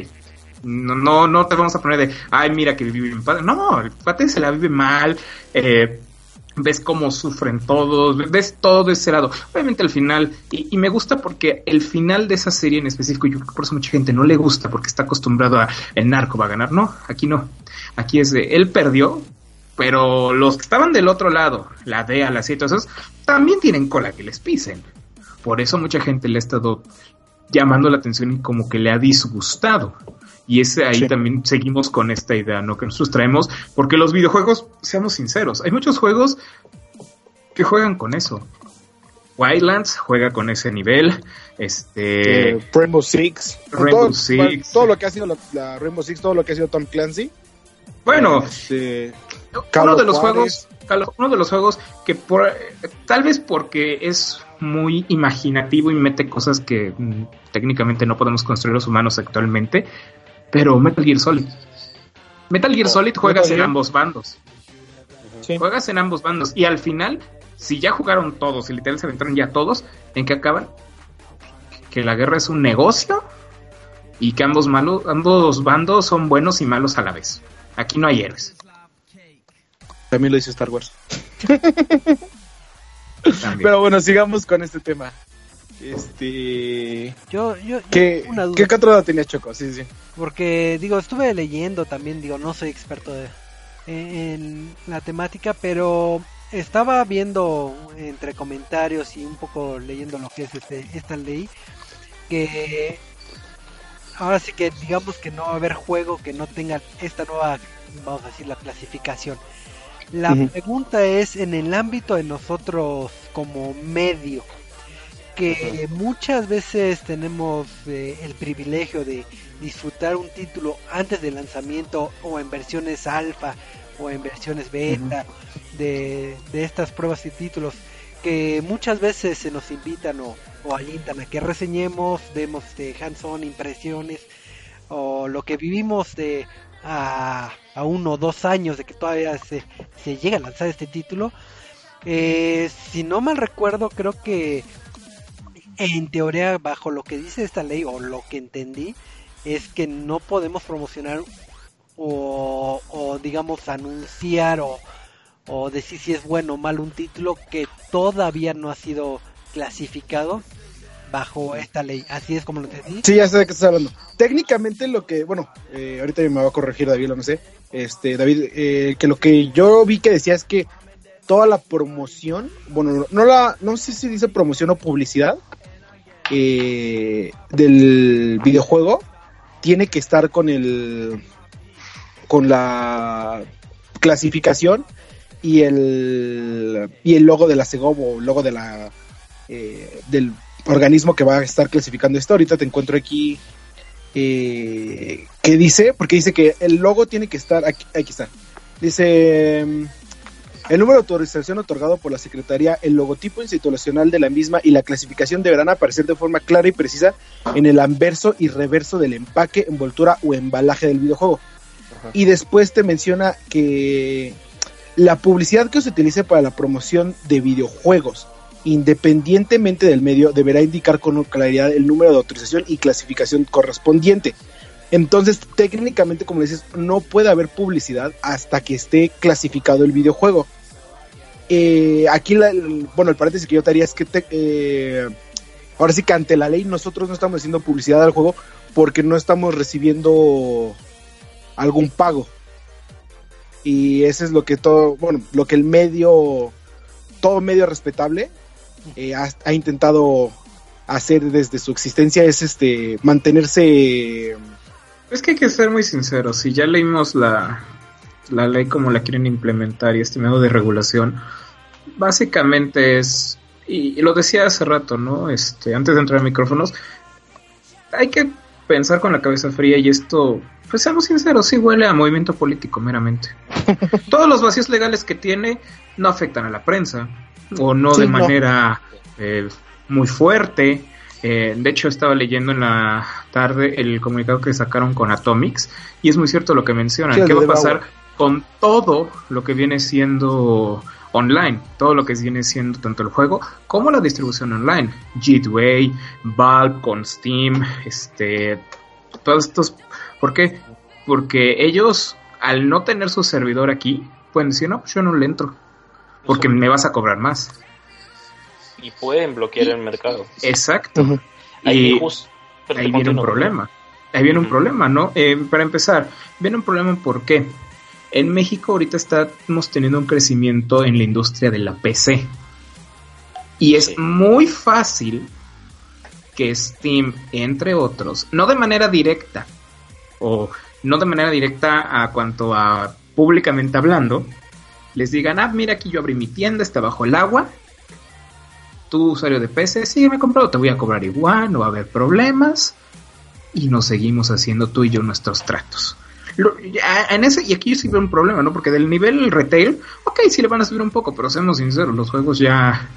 no, no, no te vamos a poner de, ay, mira que vive bien padre. No, el cuate se la vive mal, eh, ves cómo sufren todos, ves todo ese lado. Obviamente al final, y, me gusta porque el final de esa serie en específico, yo creo que por eso mucha gente no le gusta porque está acostumbrado a el narco va a ganar. No, aquí no. Aquí es de, él perdió, pero los que estaban del otro lado, la DEA, las y todos esos, también tienen cola que les pisen. Por eso mucha gente le ha estado llamando la atención y como que le ha disgustado. Y ese ahí también seguimos con esta idea, ¿no? Que nosotros traemos, porque los videojuegos, seamos sinceros, hay muchos juegos que juegan con eso. Wildlands juega con ese nivel. Este. Eh, Rainbow Six. Rainbow todo, Six. Todo lo que ha sido la, Rainbow Six, todo lo que ha sido Tom Clancy. Bueno, este, uno de los juegos. Uno de los juegos que por, tal vez porque es muy imaginativo y mete cosas que mm, técnicamente no podemos construir los humanos actualmente, pero Metal Gear Solid. Metal Gear oh, Solid juegas en ambos bandos. Juegas en ambos bandos. Y al final, si ya jugaron todos y literalmente se aventaron ya todos, ¿en qué acaban? Que la guerra es un negocio y que ambos, malos, ambos bandos son buenos y malos a la vez. Aquí no hay héroes. También lo dice Star Wars. Pero bueno, sigamos con este tema. Este. Yo, yo, ¿Qué, una duda. ¿Qué otro tenía Choco? Sí, sí. Porque, digo, estuve leyendo también, digo, no soy experto en la temática, pero estaba viendo entre comentarios y un poco leyendo lo que es este, esta ley, que ahora sí que digamos que no va a haber juego que no tenga esta nueva, vamos a decir, la clasificación. La pregunta es en el ámbito de nosotros como medio, que muchas veces tenemos eh, el privilegio de disfrutar un título antes del lanzamiento o en versiones alfa o en versiones beta de, estas pruebas y títulos que muchas veces se nos invitan o, o alientan a que reseñemos, demos de hands-on impresiones o lo que vivimos de a, a uno o dos años de que todavía se, se llega a lanzar este título. Eh, si no mal recuerdo, creo que en teoría, bajo lo que dice esta ley, o lo que entendí, es que no podemos promocionar o, o digamos anunciar o, o decir si es bueno o mal un título que todavía no ha sido clasificado bajo esta ley. Así es como lo entendí. Sí, ya sé de qué estás hablando. Técnicamente lo que, bueno, eh, ahorita me va a corregir David, no sé. Este, David, eh, que lo que yo vi que decía es que toda la promoción, bueno, no la, no sé si dice promoción o publicidad eh, del videojuego tiene que estar con el, con la clasificación y el y el logo de la Segobo, logo de la del organismo que va a estar clasificando esto. Ahorita te encuentro aquí eh, que dice, porque dice que el logo tiene que estar aquí, aquí está. Dice mm, el número de autorización otorgado por la Secretaría, el logotipo institucional de la misma y la clasificación deberán aparecer de forma clara y precisa en el anverso y reverso del empaque, envoltura o embalaje del videojuego. Y después te menciona que la publicidad que se utilice para la promoción de videojuegos independientemente del medio, deberá indicar con claridad el número de autorización y clasificación correspondiente. Entonces, técnicamente, como dices, no puede haber publicidad hasta que esté clasificado el videojuego. Eh, aquí, bueno, el paréntesis que yo te haría es que eh, ahora sí que ante la ley nosotros no estamos haciendo publicidad al juego porque no estamos recibiendo algún pago. Y eso es lo que todo, bueno, lo que el medio, todo medio respetable eh, ha, intentado hacer desde su existencia es este mantenerse es que hay que ser muy sinceros si ya leímos la, la ley como la quieren implementar y este método de regulación básicamente es y, lo decía hace rato no este antes de entrar a micrófonos hay que pensar con la cabeza fría y esto pues seamos sinceros sí huele a movimiento político meramente todos los vacíos legales que tiene no afectan a la prensa o no de manera eh, muy fuerte. Eh, de hecho, estaba leyendo en la tarde el comunicado que sacaron con Atomics y es muy cierto lo que mencionan. Sí, ¿Qué va a pasar Bauer. con todo lo que viene siendo online? Todo lo que viene siendo tanto el juego como la distribución online. Gateway, Valve con Steam, este, todos estos. ¿Por qué? Porque ellos, al no tener su servidor aquí, pueden decir, no, pues yo no le entro. Porque me vas a cobrar más. Y pueden bloquear el mercado. Exacto. Ujú. Ahí, Y jus- pero ahí te viene un problema. Ahí viene un problema, ¿no? Eh, para empezar, viene un problema porque en México ahorita estamos teniendo un crecimiento en la industria de la PC. Y es muy fácil que Steam, entre otros, no de manera directa, o no de manera directa a cuanto a públicamente hablando, les digan, ah, mira aquí yo abrí mi tienda, está bajo el agua, tú usuario de PC, sí, me he comprado, te voy a cobrar igual, no va a haber problemas, y nos seguimos haciendo tú y yo nuestros tratos. En ese, y aquí sí veo un problema, ¿no? Porque del nivel retail, ok, sí le van a subir un poco, pero seamos sinceros, los juegos ya,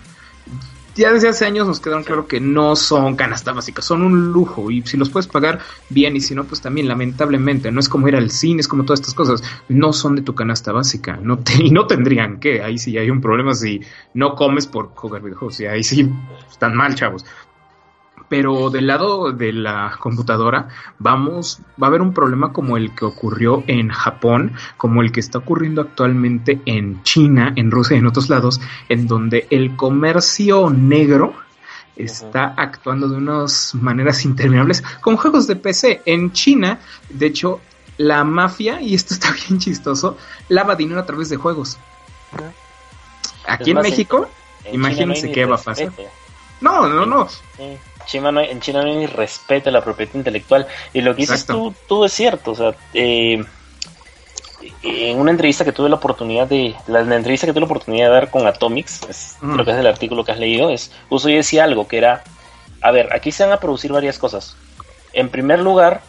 ya desde hace años nos quedaron claro que no son canasta básica, son un lujo, y si los puedes pagar bien, y si no, pues también, lamentablemente, no es como ir al cine, es como todas estas cosas, no son de tu canasta básica, no te, y no tendrían que, ahí sí hay un problema si no comes por jugar videojuegos, y ahí sí están mal, chavos. Pero del lado de la computadora, vamos, va a haber un problema como el que ocurrió en Japón, como el que está ocurriendo actualmente en China, en Rusia y en otros lados, en donde el comercio negro está actuando de unas maneras interminables con juegos de PC. En China, de hecho, la mafia, y esto está bien chistoso, lava dinero a través de juegos. Aquí en México, En Imagínense no qué va a pasar. no, no, no. Sí. China no hay- en China no hay ni respeto a la propiedad intelectual. Y lo que dices tú, tú es cierto. O sea, eh, en una entrevista que tuve la oportunidad de. La, la entrevista que tuve la oportunidad de dar con Atomics, es, Mm. creo que es el artículo que has leído, es. Uso y decía algo que era. A ver, aquí se van a producir varias cosas. En primer lugar,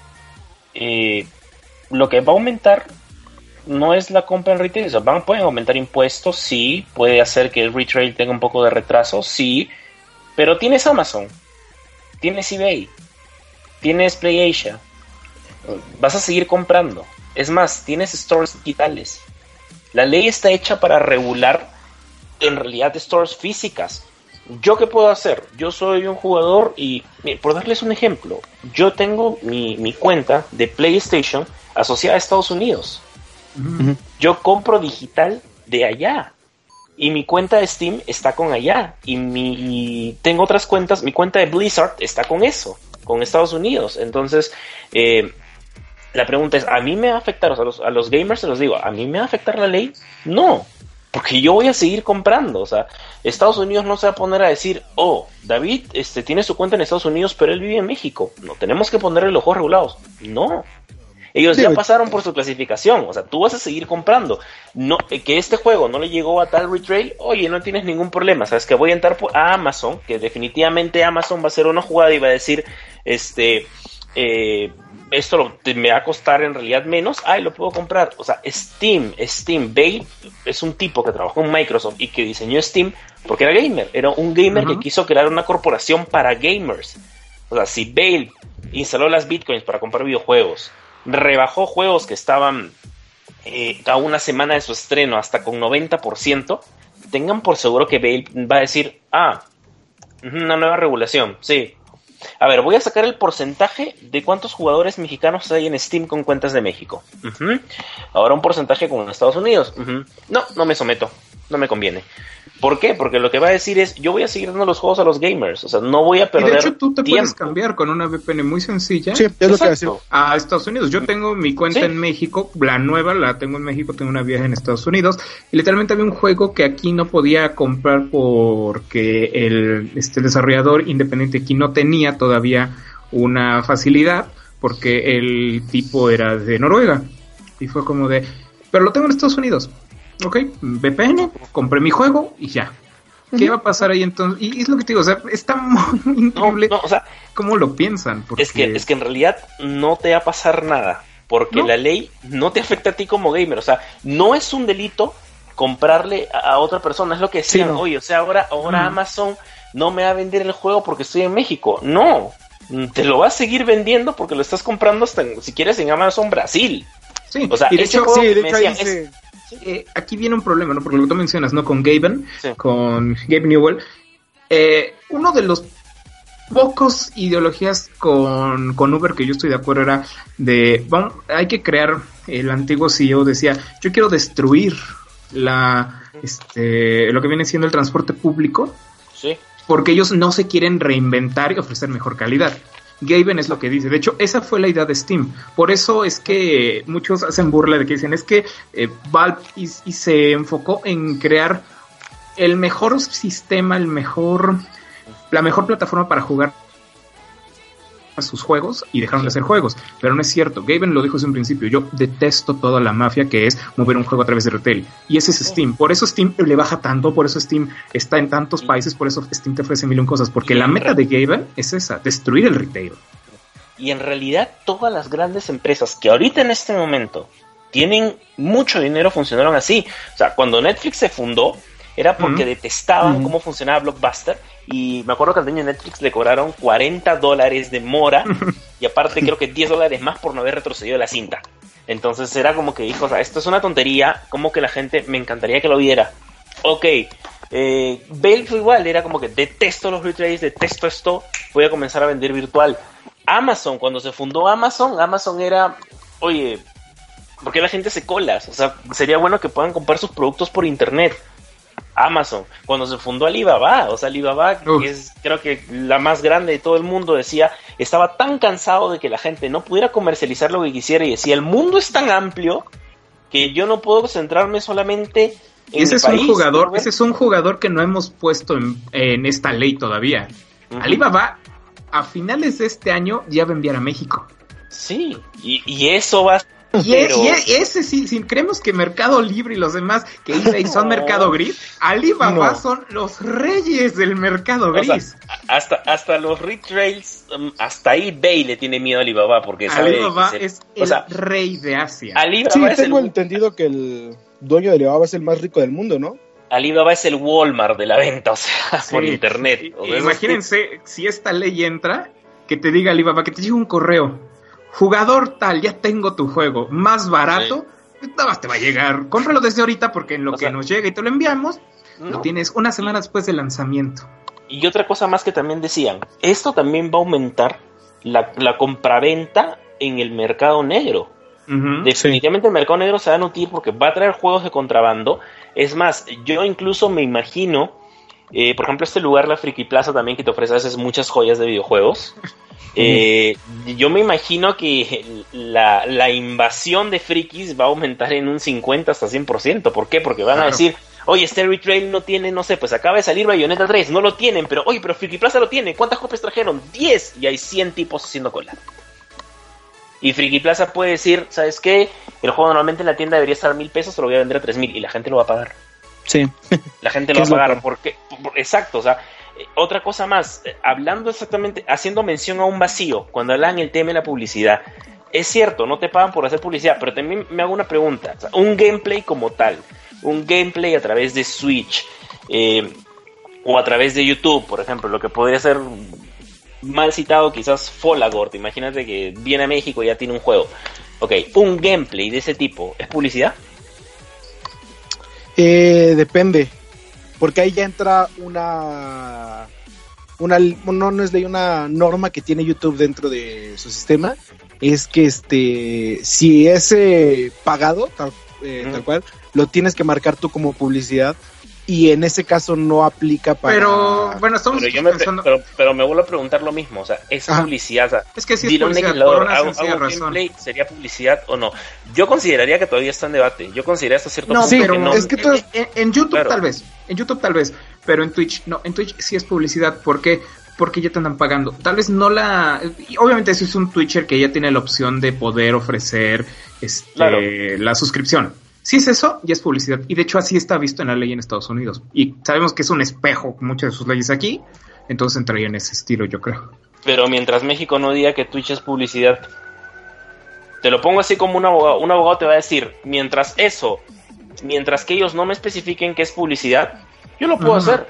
eh, lo que va a aumentar no es la compra en retail. O sea, van, pueden aumentar impuestos, sí. Puede hacer que el retail tenga un poco de retraso, sí. Pero tienes Amazon, tienes eBay, tienes PlayAsia. Vas a seguir comprando. Es más, tienes stores digitales. La ley está hecha para regular en realidad stores físicas. ¿Yo qué puedo hacer? Yo soy un jugador y, por darles un ejemplo, yo tengo mi, mi cuenta de PlayStation asociada a Estados Unidos. Yo compro digital de allá. Y mi cuenta de Steam está con allá. Y mi tengo otras cuentas. Mi cuenta de Blizzard está con eso, con Estados Unidos. Entonces, eh, la pregunta es: ¿a mí me va a afectar? O sea, a los, a los gamers se los digo: ¿a mí me va a afectar la ley? No. Porque yo voy a seguir comprando. O sea, Estados Unidos no se va a poner a decir: Oh, David este, tiene su cuenta en Estados Unidos, pero él vive en México. No tenemos que ponerle los ojos regulados. No. Ellos ya pasaron por su clasificación, o sea, tú vas a seguir comprando. No, eh, que este juego no le llegó a tal retail, oye, no tienes ningún problema, sabes que voy a entrar a Amazon, que definitivamente Amazon va a hacer una jugada y va a decir, este, eh, esto lo- te- me va a costar en realidad menos, ay, lo puedo comprar. O sea, Steam, Steam, Bale es un tipo que trabajó en Microsoft y que diseñó Steam porque era gamer, era un gamer que quiso crear una corporación para gamers. O sea, si Bale instaló las bitcoins para comprar videojuegos, rebajó juegos que estaban eh, a una semana de su estreno hasta con 90%, tengan por seguro que Bale va a decir, ah, una nueva regulación, sí. A ver, voy a sacar el porcentaje de cuántos jugadores mexicanos hay en Steam con cuentas de México. Ahora un porcentaje con Estados Unidos. No, no me someto, no me conviene. ¿Por qué? Porque lo que va a decir es, yo voy a seguir dando los juegos a los gamers, o sea, no voy a Y perder de hecho tú te puedes cambiar con una VPN muy sencilla Sí, es lo que decir. a Estados Unidos. Yo tengo mi cuenta Sí. en México, la nueva la tengo en México, tengo una vieja en Estados Unidos. Y literalmente había un juego que aquí no podía comprar porque el este desarrollador independiente aquí no tenía todavía una facilidad porque el tipo era de Noruega. Y fue como de, pero lo tengo en Estados Unidos. Ok, VPN, compré mi juego y ya. ¿Qué va a pasar ahí entonces? Y es lo que te digo, o sea, está muy increíble no, o sea, cómo lo piensan. Porque... Es que, es que en realidad no te va a pasar nada, porque No. la ley no te afecta a ti como gamer, o sea, no es un delito comprarle a, otra persona, es lo que decían, Sí, no. oye, o sea, ahora, ahora Mm. Amazon no me va a vender el juego porque estoy en México. No, te lo va a seguir vendiendo porque lo estás comprando hasta, si quieres, en Amazon Brasil. Sí, O sea, y de hecho, Sí, de hecho ahí dice- eh, aquí viene un problema, ¿no? Porque lo que tú mencionas, ¿no? Con Gaben, Sí. con Gabe Newell. eh, uno de los pocos ideologías con, con Uber que yo estoy de acuerdo era de, vamos, hay que crear, el antiguo CEO decía, yo quiero destruir la, este, lo que viene siendo el transporte público Sí. porque ellos no se quieren reinventar y ofrecer mejor calidad. Gaben es lo que dice. De hecho, esa fue la idea de Steam. Por eso es que muchos hacen burla de que dicen es que eh, Valve y, se enfocó en crear el mejor sistema, el mejor, la mejor plataforma para jugar sus juegos y dejaron de hacer juegos. Pero no es cierto. Gaben lo dijo desde un principio. Yo detesto toda la mafia que es mover un juego a través de retail. Y ese es Steam. Por eso Steam le baja tanto, por eso Steam está en tantos países, por eso Steam te ofrece mil cosas. Porque la meta de Gaben es esa, destruir el retail. Y en realidad todas las grandes empresas que ahorita en este momento tienen mucho dinero funcionaron así. O sea, cuando Netflix se fundó era porque detestaban cómo funcionaba Blockbuster y me acuerdo que al dueño de Netflix le cobraron 40 dólares de mora y aparte creo que 10 dólares más por no haber retrocedido la cinta. Entonces era como que dijo, o sea, esto es una tontería, como que la gente me encantaría que lo viera. Ok, eh, Bale fue igual, era como que detesto los retrays, detesto esto, voy a comenzar a vender virtual. Amazon, cuando se fundó Amazon, Amazon era, oye, ¿por qué la gente se colas? O sea, sería bueno que puedan comprar sus productos por internet. Amazon, cuando se fundó Alibaba, o sea, Alibaba, Uf. que es creo que la más grande de todo el mundo, decía, estaba tan cansado de que la gente no pudiera comercializar lo que quisiera y decía, el mundo es tan amplio que yo no puedo centrarme solamente en ese es país, un jugador, ese es un jugador que no hemos puesto en, en esta ley todavía. Alibaba a finales de este año ya va a enviar a México. Sí, y, y eso va Y, e- e- ese sí, si creemos que Mercado Libre y los demás que eBay son No. Mercado Gris, Alibaba No. son los reyes del Mercado O sea, Gris. hasta, hasta los retails, um, hasta eBay le tiene miedo a Alibaba porque Alibaba es o el sea, rey de Asia. Alibaba, Sí, es tengo el, entendido que el dueño de Alibaba es el más rico del mundo, ¿no? Alibaba es el Walmart de la venta, o sea, Sí. por internet. O sea, eso es- Imagínense si esta ley entra, que te diga Alibaba, que te llegue un correo. Jugador tal, ya tengo tu juego, más barato. Nada más te va a llegar. Cómpralo desde ahorita porque en lo O que sea, nos llega y te lo enviamos, lo tienes una semana después del lanzamiento. Y otra cosa más que también decían, esto también va a aumentar la, la compraventa en el mercado negro. Definitivamente el mercado negro se va a nutrir porque va a traer juegos de contrabando. Es más, yo incluso me imagino, eh, por ejemplo, este lugar, la Friki Plaza también, que te ofrece a veces muchas joyas de videojuegos. Eh, yo me imagino que la, la invasión de frikis va a aumentar en un 50 hasta 100%. ¿Por qué? Porque van a decir, oye, este Trail no tiene, no sé, pues acaba de salir Bayonetta 3, no lo tienen, pero oye, pero Friki Plaza lo tiene. ¿Cuántas copias trajeron? 10 y hay 100 tipos haciendo cola. Y Friki Plaza puede decir, ¿sabes qué? El juego normalmente en la tienda debería estar mil pesos, te lo voy a vender a tres mil y la gente lo va a pagar. Sí. La gente ¿Qué lo va a pagar. Porque, por- exacto, o sea, otra cosa más, eh, hablando exactamente, haciendo mención a un vacío, cuando hablan el tema de la publicidad, es cierto, no te pagan por hacer publicidad, pero también me hago una pregunta. O sea, un gameplay como tal, un gameplay a través de Switch eh, o a través de YouTube, por ejemplo, lo que podría ser mal citado quizás Folagort, imagínate que viene a México y ya tiene un juego. Ok, un gameplay de ese tipo, ¿es publicidad? Eh, depende. Porque ahí ya entra una. Una, no, no es ley, una norma que tiene YouTube dentro de su sistema. Es que este. Si es eh, pagado, tal, eh, tal cual, lo tienes que marcar tú como publicidad. Y en ese caso no aplica para. Pero bueno, estamos Pero, yo me, pensando. pero, pero me vuelvo a prepreguntar lo mismo, o sea, ¿es Ajá. publicidad? O sea, es que sí es publicidad, por una ¿hago- sencilla hago razón. gameplay, ¿sería publicidad o no? Yo consideraría que todavía está en debate. Yo consideraría hasta cierto No, punto pero que no. es que tú- en, en- en YouTube Claro. tal vez, en YouTube tal vez, pero en Twitch no, en Twitch sí es publicidad, ¿por qué? Porque ya te andan pagando. Tal vez no la... y obviamente si es un Twitcher que ya tiene la opción de poder ofrecer este, Claro. la suscripción. Si es eso, ya es publicidad. Y de hecho así está visto en la ley en Estados Unidos. Y sabemos que es un espejo muchas de sus leyes aquí, entonces entraría en ese estilo yo creo. Pero mientras México no diga que Twitch es publicidad, te lo pongo así como un abogado. Un abogado te va a decir, mientras eso, mientras que ellos no me especifiquen que es publicidad, yo lo puedo Ajá. hacer.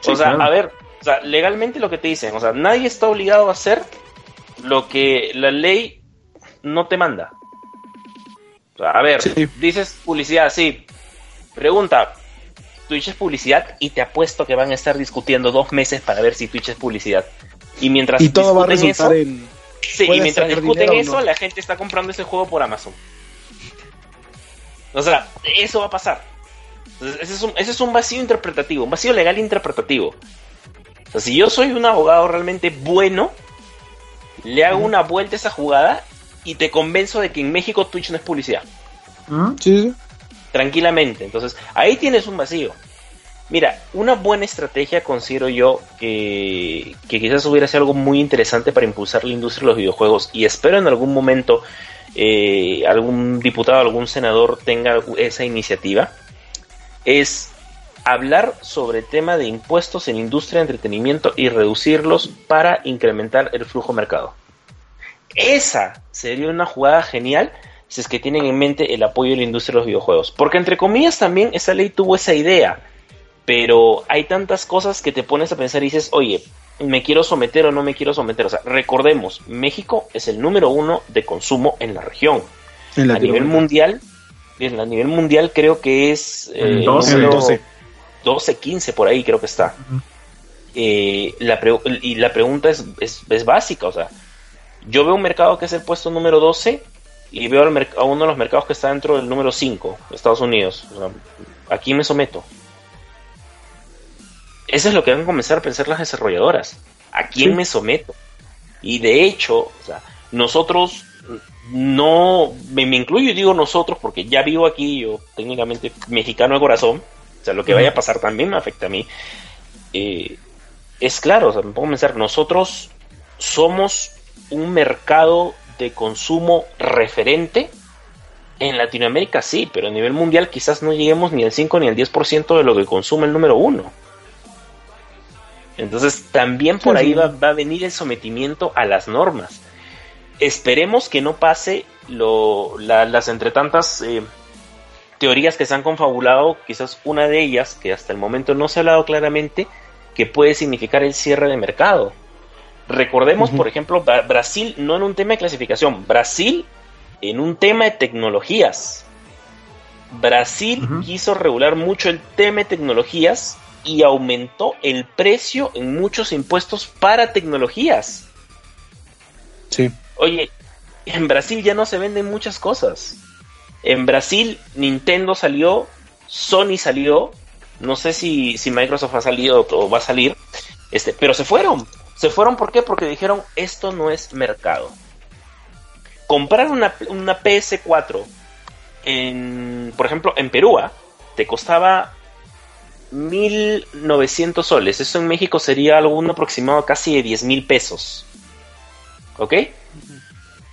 Sí, o sea, claro. a ver, O sea, legalmente lo que te dicen, o sea, nadie está obligado a hacer lo que la ley no te manda. Sea, a ver, dices publicidad, sí. Pregunta, Twitch es publicidad y te apuesto que van a estar discutiendo dos meses para ver si Twitch es publicidad. Y mientras y todo va a resultar en... Sí, y mientras discuten eso, la gente está comprando ese juego por Amazon. O sea, eso va a pasar. ese, es un, ese es un vacío interpretativo, un vacío legal interpretativo. O sea, si yo soy un abogado realmente bueno, le hago una vuelta a esa jugada y te convenzo de que en México Twitch no es publicidad. Sí. Tranquilamente. Entonces, ahí tienes un vacío. Mira, una buena estrategia considero yo que, que quizás hubiera sido algo muy interesante para impulsar la industria de los videojuegos y espero en algún momento eh, algún diputado, algún senador tenga esa iniciativa, es hablar sobre el tema de impuestos en industria de entretenimiento y reducirlos para incrementar el flujo mercado. Esa sería una jugada genial si es que tienen en mente el apoyo de la industria de los videojuegos. Porque entre comillas también esa ley tuvo esa idea. Pero hay tantas cosas que te pones a pensar y dices, oye, me quiero someter o no me quiero someter. O sea, recordemos, México es el número uno de consumo en la región. a nivel mundial, a nivel mundial creo que es 12, 12. 15 por ahí creo que está. Eh, la y la pregunta es, es, básica, o sea, yo veo un mercado que es el puesto número 12 y veo a uno de los mercados que está dentro del número 5, Estados Unidos. O sea, aquí me someto. Eso es lo que van a comenzar a pensar las desarrolladoras. ¿A quién me someto? Y de hecho, o sea, nosotros no, me, incluyo y digo nosotros porque ya vivo aquí, yo técnicamente mexicano de corazón, o sea, lo que vaya a pasar también me afecta a mí. Eh, es claro, o sea, me a pensar, nosotros somos un mercado de consumo referente. En Latinoamérica sí, pero a nivel mundial quizás no lleguemos ni al 5 ni al 10% de lo que consume el número uno. Entonces también por ahí va, a venir el sometimiento a las normas. Esperemos que no pase lo, las entre tantas eh, teorías que se han confabulado, quizás una de ellas, que hasta el momento no se ha hablado claramente, que puede significar el cierre de mercado. Recordemos, por ejemplo, Brasil no en un tema de clasificación, Brasil en un tema de tecnologías. Brasil quiso regular mucho el tema de tecnologías y aumentó el precio en muchos impuestos para tecnologías. Sí. Oye, en Brasil ya no se venden muchas cosas. En Brasil Nintendo salió, Sony salió, no sé si, si Microsoft ha salido o va a salir, este, pero se fueron. Se fueron ¿por qué? Porque dijeron esto no es mercado. Comprar una, una PS4 en, por ejemplo, en Perú, ¿ah? te costaba 1.900 soles. Eso en México sería algo aproximado casi de 10 mil pesos. ¿Ok?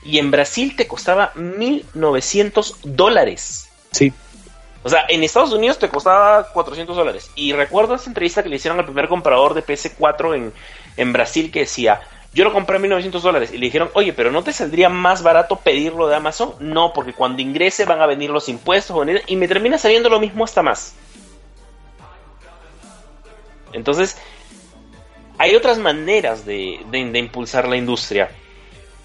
Y en Brasil te costaba 1.900 dólares. Sí. O sea, en Estados Unidos te costaba 400 dólares. Y recuerdo esa entrevista que le hicieron al primer comprador de PS4 en, en Brasil que decía, yo lo compré a 1900 dólares. Y le dijeron, oye, pero ¿no te saldría más barato pedirlo de Amazon? No, porque cuando ingrese van a venir los impuestos y me termina saliendo lo mismo hasta más. Entonces, hay otras maneras de, impulsar la industria.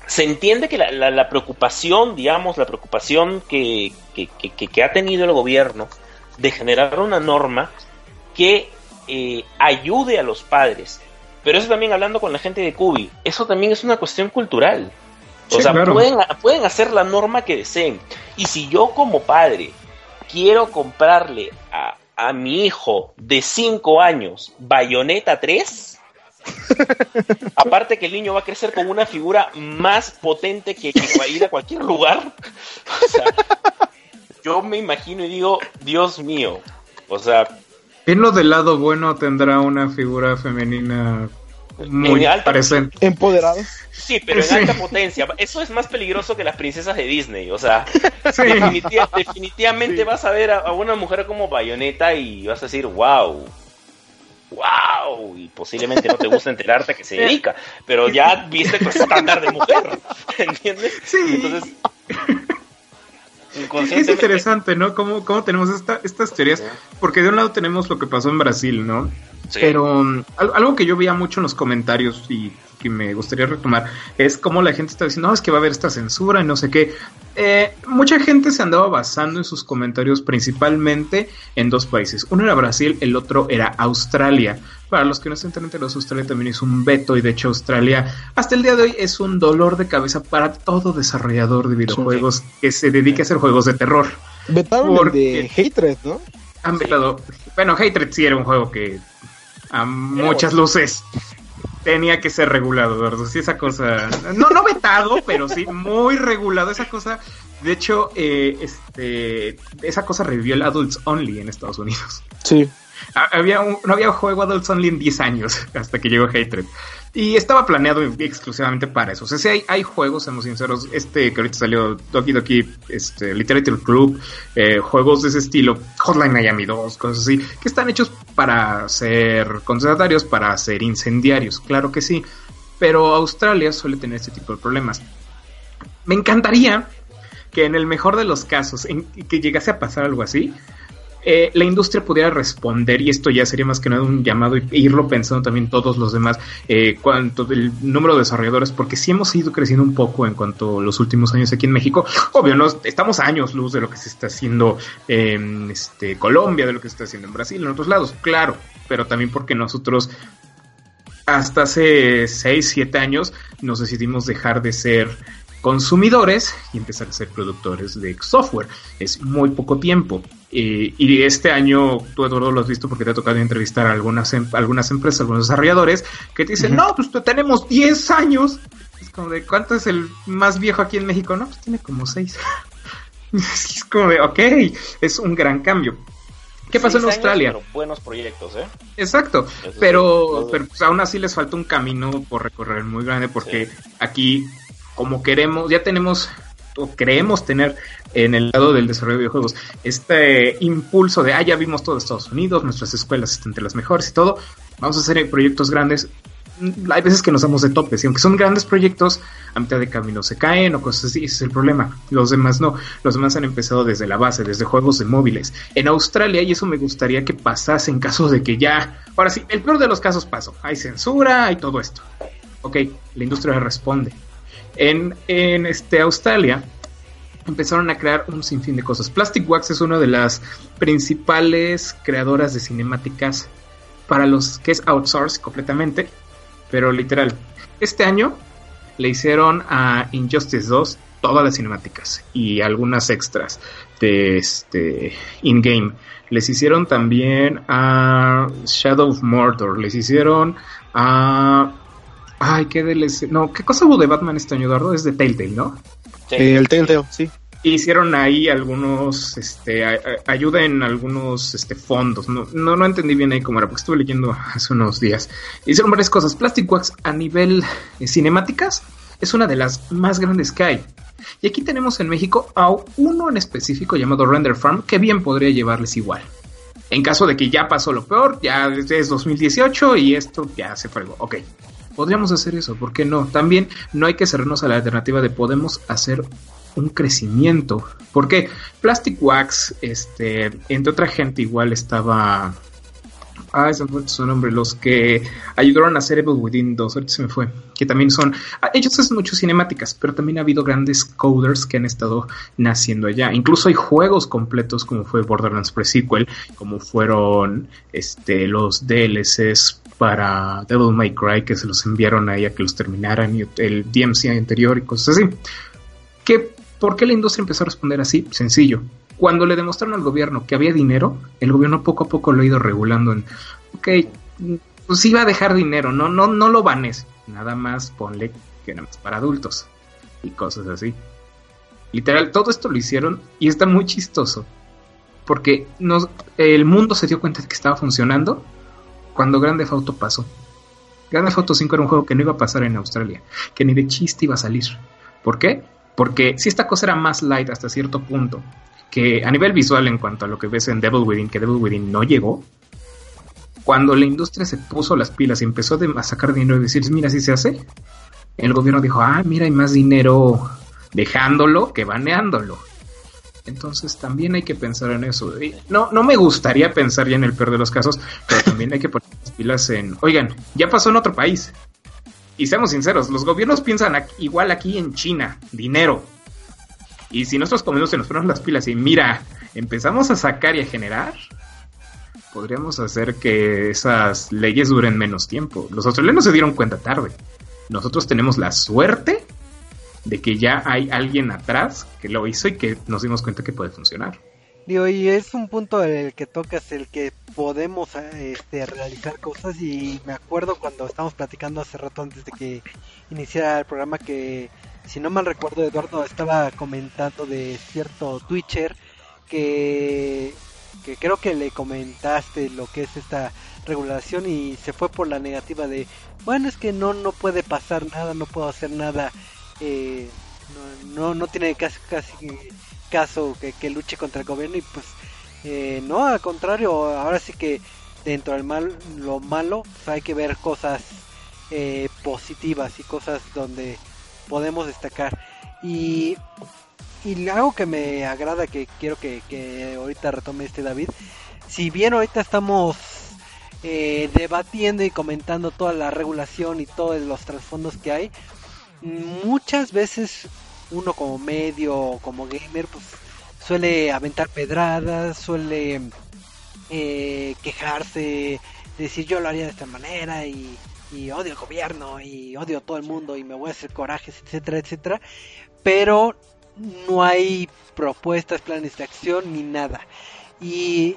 Se entiende que la, preocupación, digamos, la preocupación que, ha tenido el gobierno de generar una norma que eh, ayude a los padres. Pero eso también hablando con la gente de Cubi, eso también es una cuestión cultural. O sea, pueden, pueden hacer la norma que deseen. Y si yo como padre quiero comprarle a, a mi hijo de 5 años Bayonetta 3, aparte que el niño va a crecer con una figura más potente que, que va a ir a cualquier lugar. O sea, yo me imagino y digo, Dios mío. O sea. En lo del lado bueno tendrá una figura femenina muy alta, presente. Empoderado. Sí, pero en alta potencia. Eso es más peligroso que las princesas de Disney. O sea, definitivamente vas a ver a, una mujer como Bayonetta y vas a decir, wow. ¡Wow! Y posiblemente no te gusta enterarte que se dedica, pero ya viste tu estándar de mujer. ¿Entiendes? Sí. Entonces. Es interesante, ¿no? ¿Cómo, cómo tenemos esta, estas teorías? Porque de un lado tenemos lo que pasó en Brasil, ¿no? Pero um, algo que yo veía mucho en los comentarios y que me gustaría retomar es cómo la gente está diciendo, no, es que va a haber esta censura y no sé qué. Eh, mucha gente se andaba basando en sus comentarios principalmente en dos países. Uno era Brasil, el otro era Australia. Para los que no estén tan enterados, Australia también es un veto y de hecho Australia hasta el día de hoy es un dolor de cabeza para todo desarrollador de videojuegos que se dedique a hacer juegos de terror. Vetaron de Hatred, ¿no? Han vetado. Bueno, Hatred sí era un juego que a muchas luces tenía que ser regulado, ¿verdad? Sí, esa cosa. No, no vetado, pero sí muy regulado. Esa cosa. De hecho, eh, este, esa cosa revivió el Adults Only en Estados Unidos. Sí. Había no había juego Adults Only en 10 años hasta que llegó Hatred. Y estaba planeado exclusivamente para eso. O sea, hay, juegos, seamos sinceros, este que ahorita salió Doki Doki, este, Literature Club, eh, juegos de ese estilo, Hotline Miami 2, cosas así, que están hechos para ser concentratorios, para ser incendiarios, claro que sí. Pero Australia suele tener este tipo de problemas. Me encantaría que en el mejor de los casos, que llegase a pasar algo así, eh, la industria pudiera responder, y esto ya sería más que nada un llamado, e irlo pensando también todos los demás, eh, cuanto el número de desarrolladores, porque sí hemos ido creciendo un poco en cuanto a los últimos años aquí en México. Obvio, no estamos años luz de lo que se está haciendo en este, Colombia, de lo que se está haciendo en Brasil, en otros lados, claro, pero también porque nosotros hasta hace 6, 7 años nos decidimos dejar de ser consumidores y empezar a ser productores de software. Es muy poco tiempo. Eh, y este año, tú Eduardo lo has visto porque te ha tocado entrevistar a algunas, em, algunas empresas, algunos desarrolladores, que te dicen, no, pues tenemos 10 años. Es como de, ¿cuánto es el más viejo aquí en México? No, pues tiene como 6. es como de, ok, es un gran cambio. ¿Qué pasó en Australia? pero buenos proyectos, ¿eh? Exacto, pero, pero pues, aún así les falta un camino por recorrer muy grande porque aquí, como queremos, ya tenemos o creemos tener en el lado del desarrollo de videojuegos este impulso de, ah, ya vimos todo Estados Unidos, nuestras escuelas están entre las mejores y todo, vamos a hacer proyectos grandes. Mm, hay veces que nos damos de topes y aunque son grandes proyectos, a mitad de camino se caen o cosas así, ese es el problema. Los demás no, los demás han empezado desde la base, desde juegos de móviles. En Australia, y eso me gustaría que pasase en caso de que ya, ahora sí, el peor de los casos pasó, hay censura, hay todo esto. Ok, la industria responde en, en este, Australia empezaron a crear un sinfín de cosas. Plastic Wax es una de las principales creadoras de cinemáticas para los que es outsource completamente, pero literal. Este año le hicieron a Injustice 2 todas las cinemáticas y algunas extras de este in-game. Les hicieron también a Shadow of Mordor, les hicieron a Ay, qué DLC. No, ¿qué cosa hubo de Batman este año, Eduardo? Es de Telltale, ¿no? Sí. Eh, el Telltale, sí. Hicieron ahí algunos, este, ayuda en algunos, este, fondos. No, no, no entendí bien ahí cómo era, porque estuve leyendo hace unos días. Hicieron varias cosas. Plastic Wax a nivel eh, cinemáticas es una de las más grandes que hay. Y aquí tenemos en México a uno en específico llamado Render Farm que bien podría llevarles igual. En caso de que ya pasó lo peor, ya es 2018 y esto ya se fregó. Ok, podríamos hacer eso, ¿por qué no? También no hay que cerrarnos a la alternativa de podemos hacer un crecimiento. Porque Plastic Wax, este, entre otra gente igual estaba... Ah, ese fue su nombre, los que ayudaron a hacer Evil Within 2, ahorita se me fue, que también son, ah, ellos hacen muchas cinemáticas, pero también ha habido grandes coders que han estado naciendo allá, incluso hay juegos completos como fue Borderlands Pre-Sequel, como fueron este, los DLCs para Devil May Cry que se los enviaron ahí a que los terminaran y el DMC anterior y cosas así. ¿Qué, ¿Por qué la industria empezó a responder así? Sencillo. Cuando le demostraron al gobierno que había dinero, el gobierno poco a poco lo ha ido regulando en, ok, pues iba a dejar dinero, no, no, no lo banes, nada más ponle que nada más para adultos y cosas así. Literal, todo esto lo hicieron y está muy chistoso porque el mundo se dio cuenta de que estaba funcionando cuando Grande Auto pasó. Grande Auto 5 era un juego que no iba a pasar en Australia, que ni de chiste iba a salir. ¿Por qué? Porque si esta cosa era más light hasta cierto punto, que a nivel visual en cuanto a lo que ves en Devil Within, que Devil Within no llegó, cuando la industria se puso las pilas y empezó a sacar dinero y decir, mira, si se hace, el gobierno dijo, ah, mira, hay más dinero dejándolo que baneándolo. Entonces también hay que pensar en eso. No, no me gustaría pensar ya en el peor de los casos, pero también hay que poner las pilas en, oigan, ya pasó en otro país. Y seamos sinceros, los gobiernos piensan igual aquí en China, dinero. Y si nosotros comiendo se nos ponen las pilas y mira, empezamos a sacar y a generar, podríamos hacer que esas leyes duren menos tiempo. Los australianos se dieron cuenta tarde. Nosotros tenemos la suerte de que ya hay alguien atrás que lo hizo y que nos dimos cuenta que puede funcionar. Digo, y es un punto el que tocas, el que podemos este, realizar cosas y me acuerdo cuando estábamos platicando hace rato antes de que iniciara el programa que, si no mal recuerdo, Eduardo estaba comentando de cierto Twitcher que, que creo que le comentaste lo que es esta regulación y se fue por la negativa de, bueno, es que no, no puede pasar nada, no puedo hacer nada eh, no, no, tiene casi, casi caso que, luche contra el gobierno y pues eh, no, al contrario, ahora sí que dentro del mal, lo malo pues, hay que ver cosas eh, positivas y cosas donde podemos destacar. Y, y algo que me agrada, que quiero que, que ahorita retome este David, si bien ahorita estamos eh, debatiendo y comentando toda la regulación y todos los trasfondos que hay, muchas veces uno como medio, como gamer, pues suele aventar pedradas, suele eh, quejarse, decir yo lo haría de esta manera y, odio el gobierno y odio a todo el mundo y me voy a hacer corajes, etcétera, etcétera. Pero no hay propuestas, planes de acción ni nada. Y,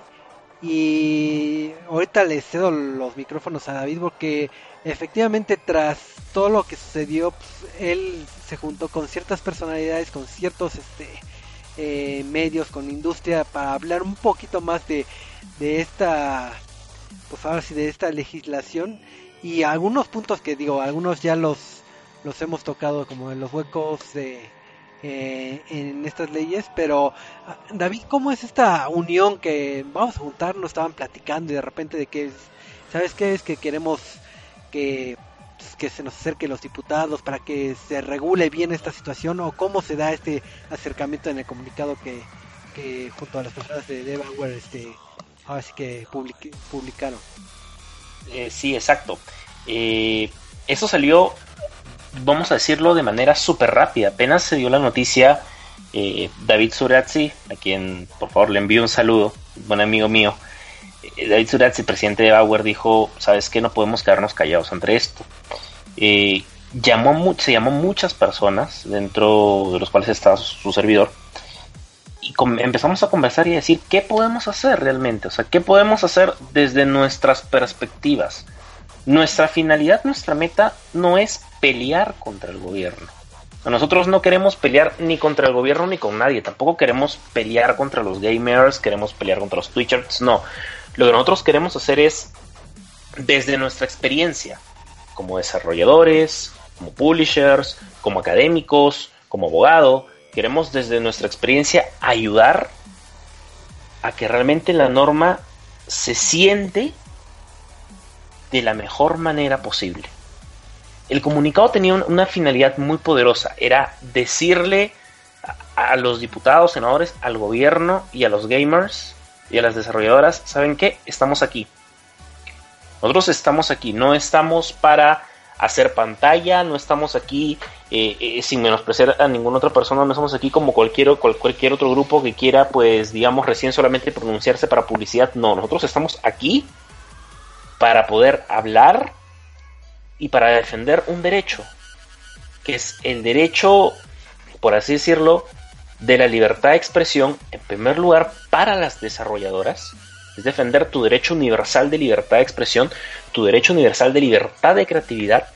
y ahorita le cedo los micrófonos a David porque efectivamente tras todo lo que sucedió, pues, él se juntó con ciertas personalidades, con ciertos este, eh, medios, con industria, para hablar un poquito más de, de esta, pues ahora sí, de esta legislación y algunos puntos que digo, algunos ya los, los hemos tocado como en los huecos de, eh, en estas leyes, pero ah, David, ¿cómo es esta unión que vamos a juntarnos, estaban platicando y de repente de que, ¿sabes qué? Es que queremos que, pues, que se nos acerquen los diputados para que se regule bien esta situación o cómo se da este acercamiento en el comunicado que, que junto a las personas de Devanware este, ahora sí que publicaron. Eh, sí, exacto. Eh, eso salió, vamos a decirlo de manera súper rápida. Apenas se dio la noticia, eh, David Surazzi, a quien por favor le envío un saludo, buen amigo mío, eh, David Suraz, el presidente de Bauer, dijo, sabes que no podemos quedarnos callados ante esto. Eh, llamó, se llamó muchas personas, dentro de los cuales estaba su, servidor, y empezamos a conversar y a decir, ¿qué podemos hacer realmente? O sea, ¿qué podemos hacer desde nuestras perspectivas? Nuestra finalidad, nuestra meta no es pelear contra el gobierno. nosotros no queremos pelear ni contra el gobierno ni con nadie. Tampoco queremos pelear contra los gamers, queremos pelear contra los Twitchers. No, lo que nosotros queremos hacer es, desde nuestra experiencia, como desarrolladores, como publishers, como académicos, como abogado, queremos desde nuestra experiencia ayudar a que realmente la norma se siente de la mejor manera posible. El comunicado tenía una finalidad muy poderosa, era decirle a los diputados, senadores, al gobierno y a los gamers y a las desarrolladoras, ¿saben qué? Estamos aquí. Nosotros estamos aquí, no estamos para hacer pantalla, no estamos aquí eh, eh, sin menospreciar a ninguna otra persona, no estamos aquí como cualquier, cualquier otro grupo que quiera, pues, digamos, recién solamente pronunciarse para publicidad. No, nosotros estamos aquí para poder hablar y para defender un derecho, que es el derecho, por así decirlo, de la libertad de expresión, en primer lugar, para las desarrolladoras, es defender tu derecho universal de libertad de expresión, tu derecho universal de libertad de creatividad,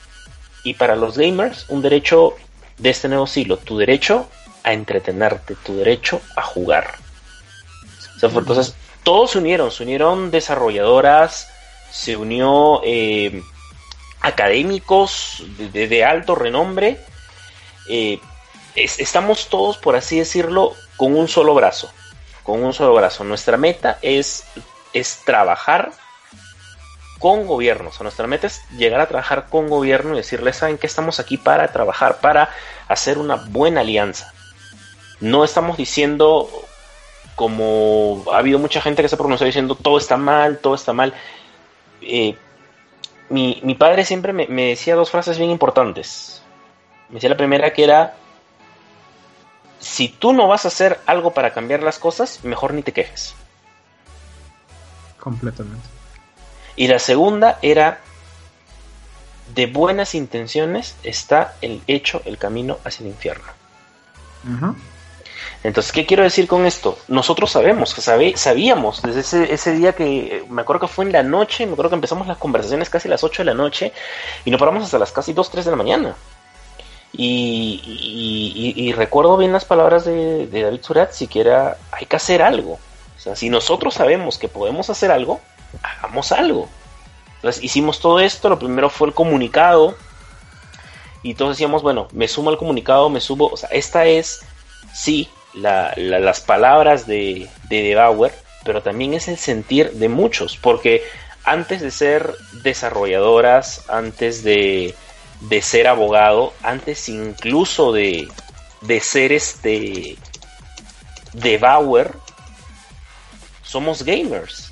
y para los gamers, un derecho de este nuevo siglo, tu derecho a entretenerte, tu derecho a jugar. entonces, todos se unieron, se unieron desarrolladoras, se unió eh, académicos de, alto renombre, eh, estamos todos, por así decirlo, con un solo brazo. Con un solo brazo. Nuestra meta es, es trabajar con gobiernos. nuestra meta es llegar a trabajar con gobierno y decirles, ¿saben que estamos aquí para trabajar, para hacer una buena alianza? No estamos diciendo como ha habido mucha gente que se ha pronunciado diciendo todo está mal, todo está mal, eh, mi, mi, padre siempre me, me, decía dos frases bien importantes. Me decía la primera que era, si tú no vas a hacer algo para cambiar las cosas, mejor ni te quejes. Completamente. Y la segunda era, de buenas intenciones está el hecho, el camino hacia el infierno. Entonces, ¿qué quiero decir con esto? Nosotros sabemos, sabe, sabíamos desde ese, ese, día que me acuerdo que fue en la noche, me acuerdo que empezamos las conversaciones casi a las 8 de la noche y nos paramos hasta las casi 2, 3 de la mañana. Y, y, y, y recuerdo bien las palabras de, de David Surat, siquiera hay que hacer algo. O sea, si nosotros sabemos que podemos hacer algo, hagamos algo. Entonces hicimos todo esto, lo primero fue el comunicado y todos decíamos, bueno, me sumo al comunicado, me subo, o sea, esta es, sí, la, la, las palabras de, de De pero también es el sentir de muchos, porque antes de ser desarrolladoras, antes de, de ser abogado, antes incluso de, de ser este de Bauer, somos gamers.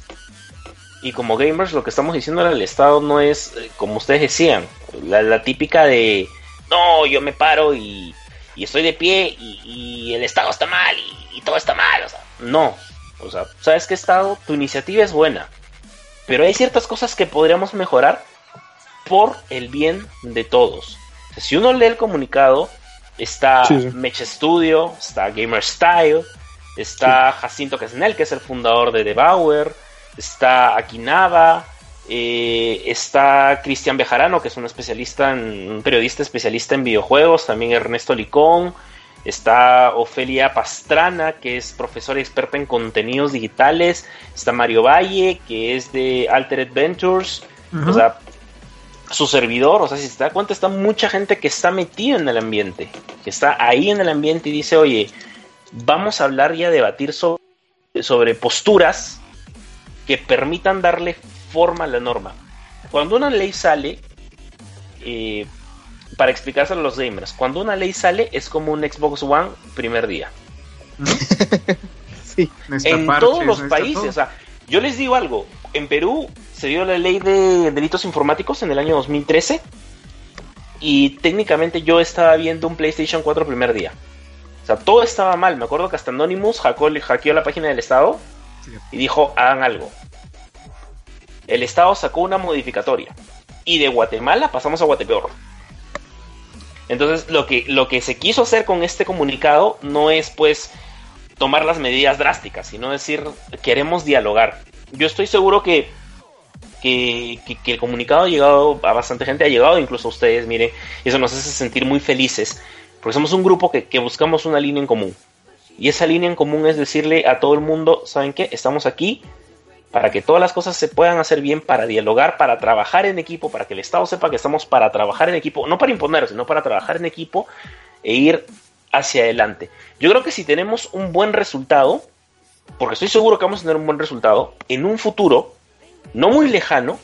Y como gamers lo que estamos diciendo al Estado no es, como ustedes decían, la, la típica de, no, yo me paro y, y estoy de pie y, y, el Estado está mal y, y todo está mal. O sea, no. O sea, ¿sabes qué Estado? Tu iniciativa es buena. Pero hay ciertas cosas que podríamos mejorar por el bien de todos. Si uno lee el comunicado, está sí, sí. Mecha Studio, está Gamer Style, está sí. Jacinto Casnel, que es el fundador de The Bauer, está Akinaba, eh, está Cristian Bejarano, que es un especialista, en, un periodista especialista en videojuegos, también Ernesto Licón, está Ofelia Pastrana, que es profesora experta en contenidos digitales, está Mario Valle, que es de Altered Ventures, uh -huh. o sea, su servidor, o sea, si se da cuenta, está mucha gente que está metida en el ambiente, que está ahí en el ambiente y dice, oye, vamos a hablar y a debatir sobre, sobre posturas que permitan darle forma a la norma. Cuando una ley sale, eh, para explicárselo a los gamers, cuando una ley sale es como un Xbox One primer día. sí, en parches, todos los países, todo. o sea, yo les digo algo, en Perú se dio la ley de delitos informáticos en el año 2013 y técnicamente yo estaba viendo un PlayStation 4 primer día. O sea, todo estaba mal. Me acuerdo que hasta Anonymous hackeó, hackeó la página del Estado y dijo, hagan algo. El Estado sacó una modificatoria. Y de Guatemala pasamos a Guatepeor. Entonces, lo que, lo que se quiso hacer con este comunicado no es, pues, tomar las medidas drásticas, sino decir, queremos dialogar. Yo estoy seguro que, que, que, el comunicado ha llegado a bastante gente, ha llegado incluso a ustedes, miren, y eso nos hace sentir muy felices, porque somos un grupo que, que buscamos una línea en común. Y esa línea en común es decirle a todo el mundo, ¿saben qué? Estamos aquí para que todas las cosas se puedan hacer bien, para dialogar, para trabajar en equipo, para que el Estado sepa que estamos para trabajar en equipo, no para imponer, sino para trabajar en equipo e ir hacia adelante. Yo creo que si tenemos un buen resultado, porque estoy seguro que vamos a tener un buen resultado, en un futuro, no muy lejano,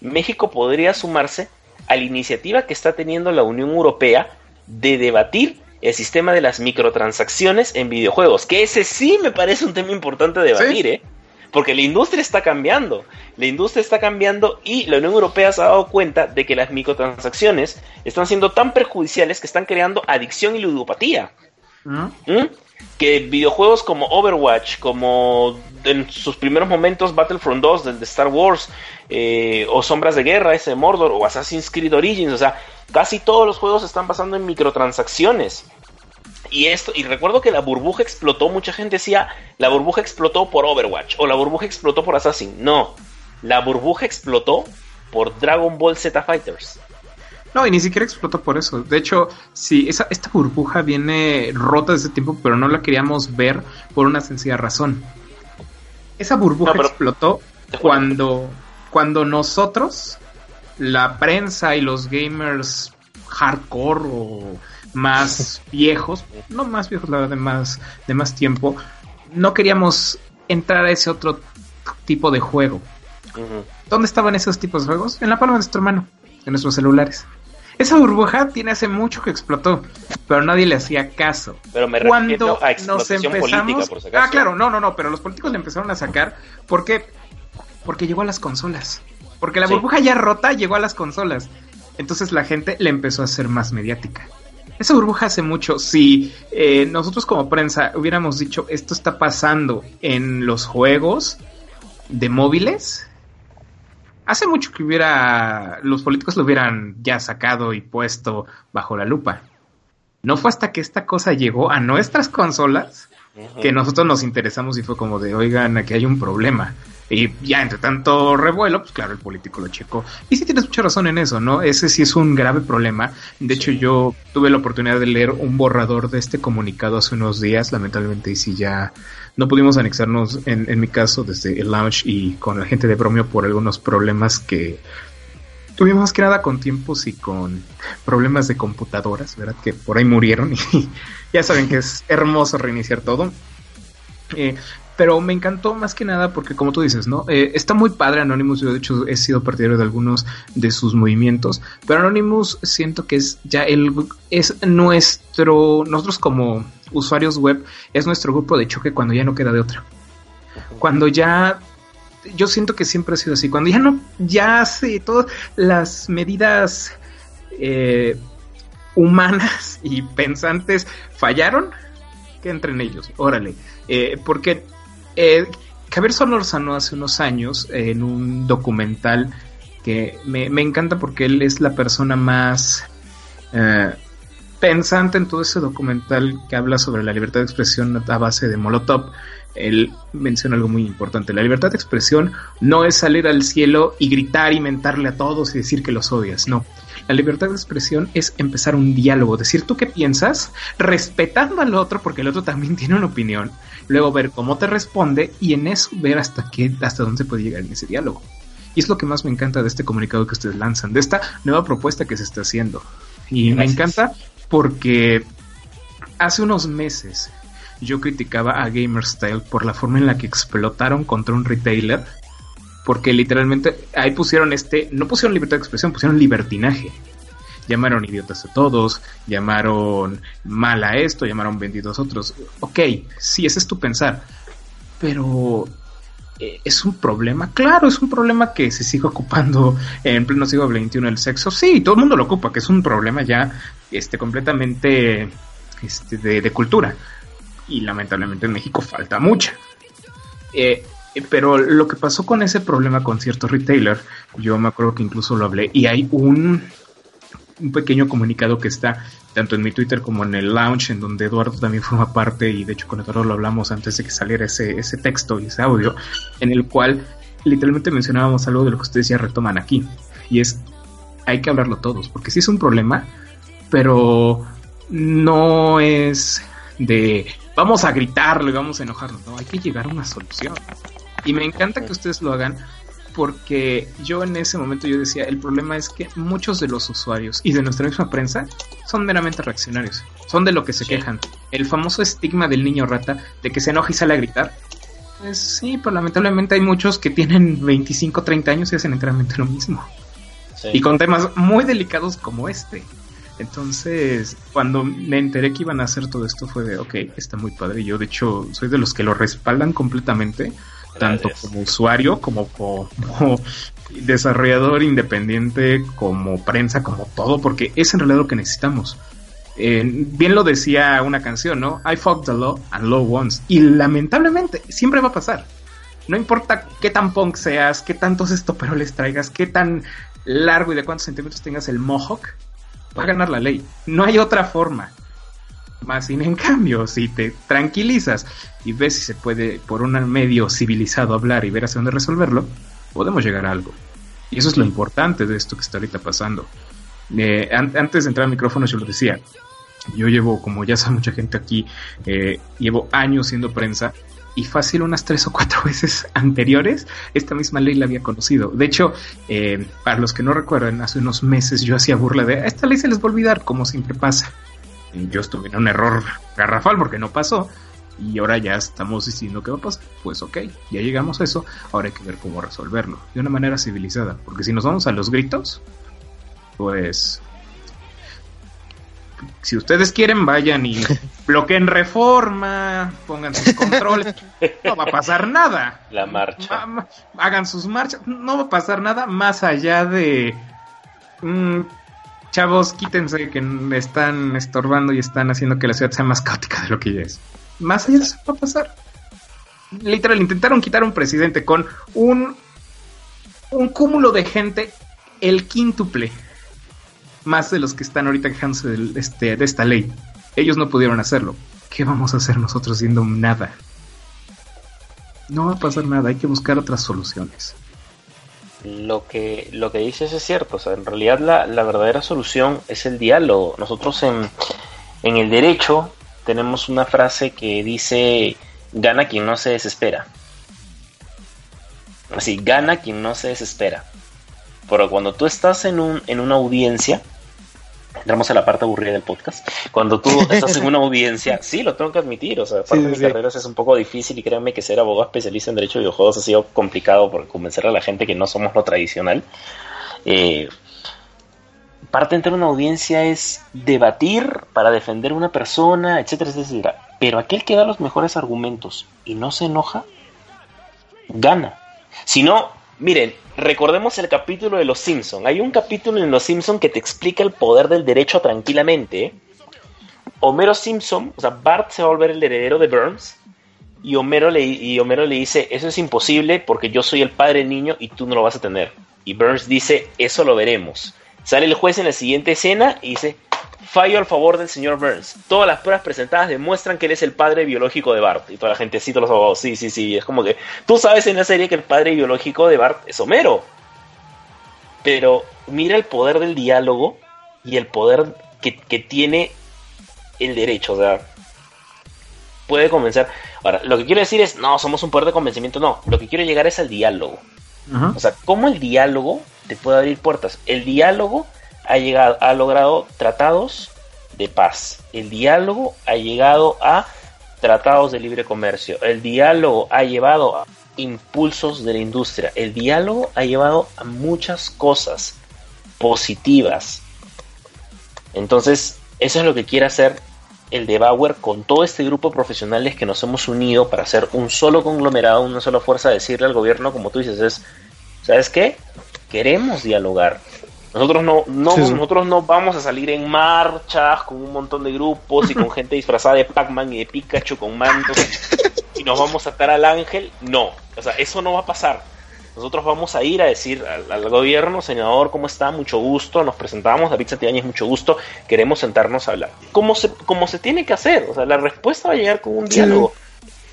México podría sumarse a la iniciativa que está teniendo la Unión Europea de debatir el sistema de las microtransacciones en videojuegos, que ese sí me parece un tema importante de debatir, ¿Sí? ¿eh? Porque la industria está cambiando. La industria está cambiando y la Unión Europea se ha dado cuenta de que las microtransacciones están siendo tan perjudiciales que están creando adicción y ludopatía. ¿Mm? ¿Mm? Que videojuegos como Overwatch, como en sus primeros momentos Battlefront 2 del de Star Wars, eh, o Sombras de Guerra, ese de Mordor, o Assassin's Creed Origins, o sea, casi todos los juegos están basando en microtransacciones. Y esto, y recuerdo que la burbuja explotó, mucha gente decía, la burbuja explotó por Overwatch o la burbuja explotó por Assassin. No, la burbuja explotó por Dragon Ball Z Fighters. No, y ni siquiera explotó por eso. De hecho, sí, esa, esta burbuja viene rota desde tiempo, pero no la queríamos ver por una sencilla razón. Esa burbuja no, explotó cuando, cuando nosotros, la prensa y los gamers hardcore o más viejos, no más viejos, la verdad, de más, de más tiempo, no queríamos entrar a ese otro tipo de juego. Uh -huh. ¿Dónde estaban esos tipos de juegos? En la palma de nuestra mano, en nuestros celulares. Esa burbuja tiene hace mucho que explotó, pero nadie le hacía caso. Pero me Cuando a nos empezamos, política, por ah, claro, no, no, no, pero los políticos le empezaron a sacar porque porque llegó a las consolas. Porque la Sí. burbuja ya rota llegó a las consolas. Entonces la gente le empezó a hacer más mediática. Esa burbuja hace mucho. Si eh, nosotros como prensa hubiéramos dicho esto está pasando en los juegos de móviles, hace mucho que hubiera los políticos lo hubieran ya sacado y puesto bajo la lupa. No fue hasta que esta cosa llegó a nuestras consolas que nosotros nos interesamos y fue como de, oigan, aquí hay un problema. Y ya entre tanto revuelo, pues claro, el político lo checó. Y sí tienes mucha razón en eso, ¿no? Ese sí es un grave problema. De hecho, yo tuve la oportunidad de leer un borrador de este comunicado hace unos días, lamentablemente, y sí ya no pudimos anexarnos, en, en mi caso, desde el launch y con la gente de Bromio por algunos problemas que tuvimos más que nada con tiempos y con problemas de computadoras, ¿verdad? Que por ahí murieron y ya saben que es hermoso reiniciar todo. Eh, pero me encantó más que nada porque, como tú dices, ¿no? Eh, está muy padre Anonymous. Yo, de hecho, he sido partidario de algunos de sus movimientos. Pero Anonymous siento que es ya el. Es nuestro. Nosotros, como usuarios web, es nuestro grupo de choque cuando ya no queda de otra. Cuando ya. Yo siento que siempre ha sido así. Cuando ya no. Ya hace todas las medidas. eh, humanas y pensantes fallaron, que entren ellos, órale. Eh, porque eh, Javier Solórzano hace unos años, eh, en un documental que me, encanta porque él es la persona más eh, pensante en todo ese documental que habla sobre la libertad de expresión a base de Molotov. Él menciona algo muy importante. La libertad de expresión no es salir al cielo y gritar y mentarle a todos y decir que los odias, no. La libertad de expresión es empezar un diálogo, decir tú qué piensas, respetando al otro porque el otro también tiene una opinión, luego ver cómo te responde y en eso ver hasta qué, hasta dónde se puede llegar en ese diálogo. Y es lo que más me encanta de este comunicado que ustedes lanzan, de esta nueva propuesta que se está haciendo. Y me encanta porque hace unos meses yo criticaba a GamerStyle por la forma en la que explotaron contra un retailer porque literalmente ahí pusieron este, no pusieron libertad de expresión, pusieron libertinaje. Llamaron idiotas a todos, llamaron mal a esto, llamaron vendidos a otros. Ok, sí, ese es tu pensar. Pero eh, es un problema, claro, es un problema que se sigue ocupando en pleno siglo XXI el sexo. Sí, todo el mundo lo ocupa, que es un problema ya este, completamente este, de, de cultura. Y lamentablemente en México falta mucha. Eh, pero lo que pasó con ese problema con cierto retailer, yo me acuerdo que incluso lo hablé y hay un, un pequeño comunicado que está tanto en mi Twitter como en el lounge, en donde Eduardo también forma parte y de hecho con Eduardo lo hablamos antes de que saliera ese, ese texto y ese audio, en el cual literalmente mencionábamos algo de lo que ustedes ya retoman aquí y es hay que hablarlo todos, porque sí es un problema, pero no es de vamos a gritarlo y vamos a enojarnos, no, hay que llegar a una solución. Y me encanta que ustedes lo hagan porque yo en ese momento yo decía, el problema es que muchos de los usuarios y de nuestra misma prensa son meramente reaccionarios, son de lo que se Sí. quejan. El famoso estigma del niño rata de que se enoja y sale a gritar. Pues sí, pero lamentablemente hay muchos que tienen 25, 30 años y hacen enteramente lo mismo. Sí. Y con temas muy delicados como este. Entonces, cuando me enteré que iban a hacer todo esto fue de, ok, está muy padre. Yo, de hecho, soy de los que lo respaldan completamente, tanto Gracias. como usuario, como como desarrollador independiente, como prensa, como todo, porque es en realidad lo que necesitamos. Eh, bien lo decía una canción, ¿no? I fucked the law and law wants. Y lamentablemente, siempre va a pasar. No importa qué tan punk seas, qué tantos estoperoles traigas, qué tan largo y de cuántos centímetros tengas el mohawk, va a ganar la ley. No hay otra forma. Más sin en cambio, si te tranquilizas y ves si se puede por un medio civilizado hablar y ver hacia dónde resolverlo, podemos llegar a algo. Y eso es lo importante de esto que está ahorita pasando. Eh, an- antes de entrar al micrófono yo lo decía, yo llevo, como ya sabe mucha gente aquí, eh, llevo años siendo prensa y fácil unas tres o cuatro veces anteriores esta misma ley la había conocido. De hecho, eh, para los que no recuerdan, hace unos meses yo hacía burla de "A esta ley se les va a olvidar, como siempre pasa. Yo estuve en un error garrafal porque no pasó y ahora ya estamos diciendo que va a pasar. Pues ok, ya llegamos a eso, ahora hay que ver cómo resolverlo de una manera civilizada, porque si nos vamos a los gritos, pues si ustedes quieren, vayan y bloqueen reforma, pongan sus controles, no va a pasar nada. La marcha. Hagan sus marchas, no va a pasar nada más allá de... Mm, chavos, quítense que están estorbando y están haciendo que la ciudad sea más caótica de lo que ya es. Más allá de eso va a pasar. Literal, intentaron quitar un presidente con un, un cúmulo de gente, el quíntuple más de los que están ahorita quejándose de, este, de esta ley. Ellos no pudieron hacerlo. ¿Qué vamos a hacer nosotros siendo nada? No va a pasar nada, hay que buscar otras soluciones. Lo que, lo que dices es cierto, o sea, en realidad la, la verdadera solución es el diálogo. Nosotros en, en el derecho tenemos una frase que dice, gana quien no se desespera. Así, gana quien no se desespera. Pero cuando tú estás en, un, en una audiencia, entramos a la parte aburrida del podcast. Cuando tú estás en una audiencia, sí, lo tengo que admitir, o sea, parte de mi carrera es un poco difícil y créanme que ser abogado especialista en derecho de videojuegos ha sido complicado por convencer a la gente que no somos lo tradicional. Eh, parte de entrar una audiencia es debatir para defender a una persona, etcétera, etcétera. Pero aquel que da los mejores argumentos y no se enoja, gana. Si no, miren, recordemos el capítulo de Los Simpson. Hay un capítulo en Los Simpson que te explica el poder del derecho tranquilamente. Homero Simpson, o sea, Bart se va a volver el heredero de Burns. Y Homero, le, y le dice, eso es imposible porque yo soy el padre del niño y tú no lo vas a tener. Y Burns dice, eso lo veremos. Sale el juez en la siguiente escena y dice, fallo al favor del señor Burns. Todas las pruebas presentadas demuestran que él es el padre biológico de Bart. Y toda la gente cita los abogados. Sí, sí, sí. Es como que tú sabes en la serie que el padre biológico de Bart es Homero. Pero mira el poder del diálogo y el poder que, tiene el derecho. O sea, puede convencer. Ahora, lo que quiero decir es, no, somos un poder de convencimiento. No, lo que quiero llegar es al diálogo. O sea, cómo el diálogo te puede abrir puertas. El diálogo ha, llegado, ha logrado tratados de paz. El diálogo ha llegado a tratados de libre comercio. El diálogo ha llevado a impulsos de la industria. El diálogo ha llevado a muchas cosas positivas. Entonces, eso es lo que quiere hacer el de Bauer con todo este grupo de profesionales que nos hemos unido para hacer un solo conglomerado, una sola fuerza, decirle al gobierno, como tú dices, es, ¿sabes qué? Queremos dialogar, nosotros no, no nosotros no vamos a salir en marchas con un montón de grupos y con gente disfrazada de Pac-Man y de Pikachu con mantos y nos vamos a atar al ángel. No, o sea, eso no va a pasar. Nosotros vamos a ir a decir al, gobierno, senador, ¿cómo está? Mucho gusto. Nos presentamos, David Santibáñez, mucho gusto. Queremos sentarnos a hablar. ¿Cómo se, cómo se tiene que hacer? O sea, la respuesta va a llegar con un diálogo.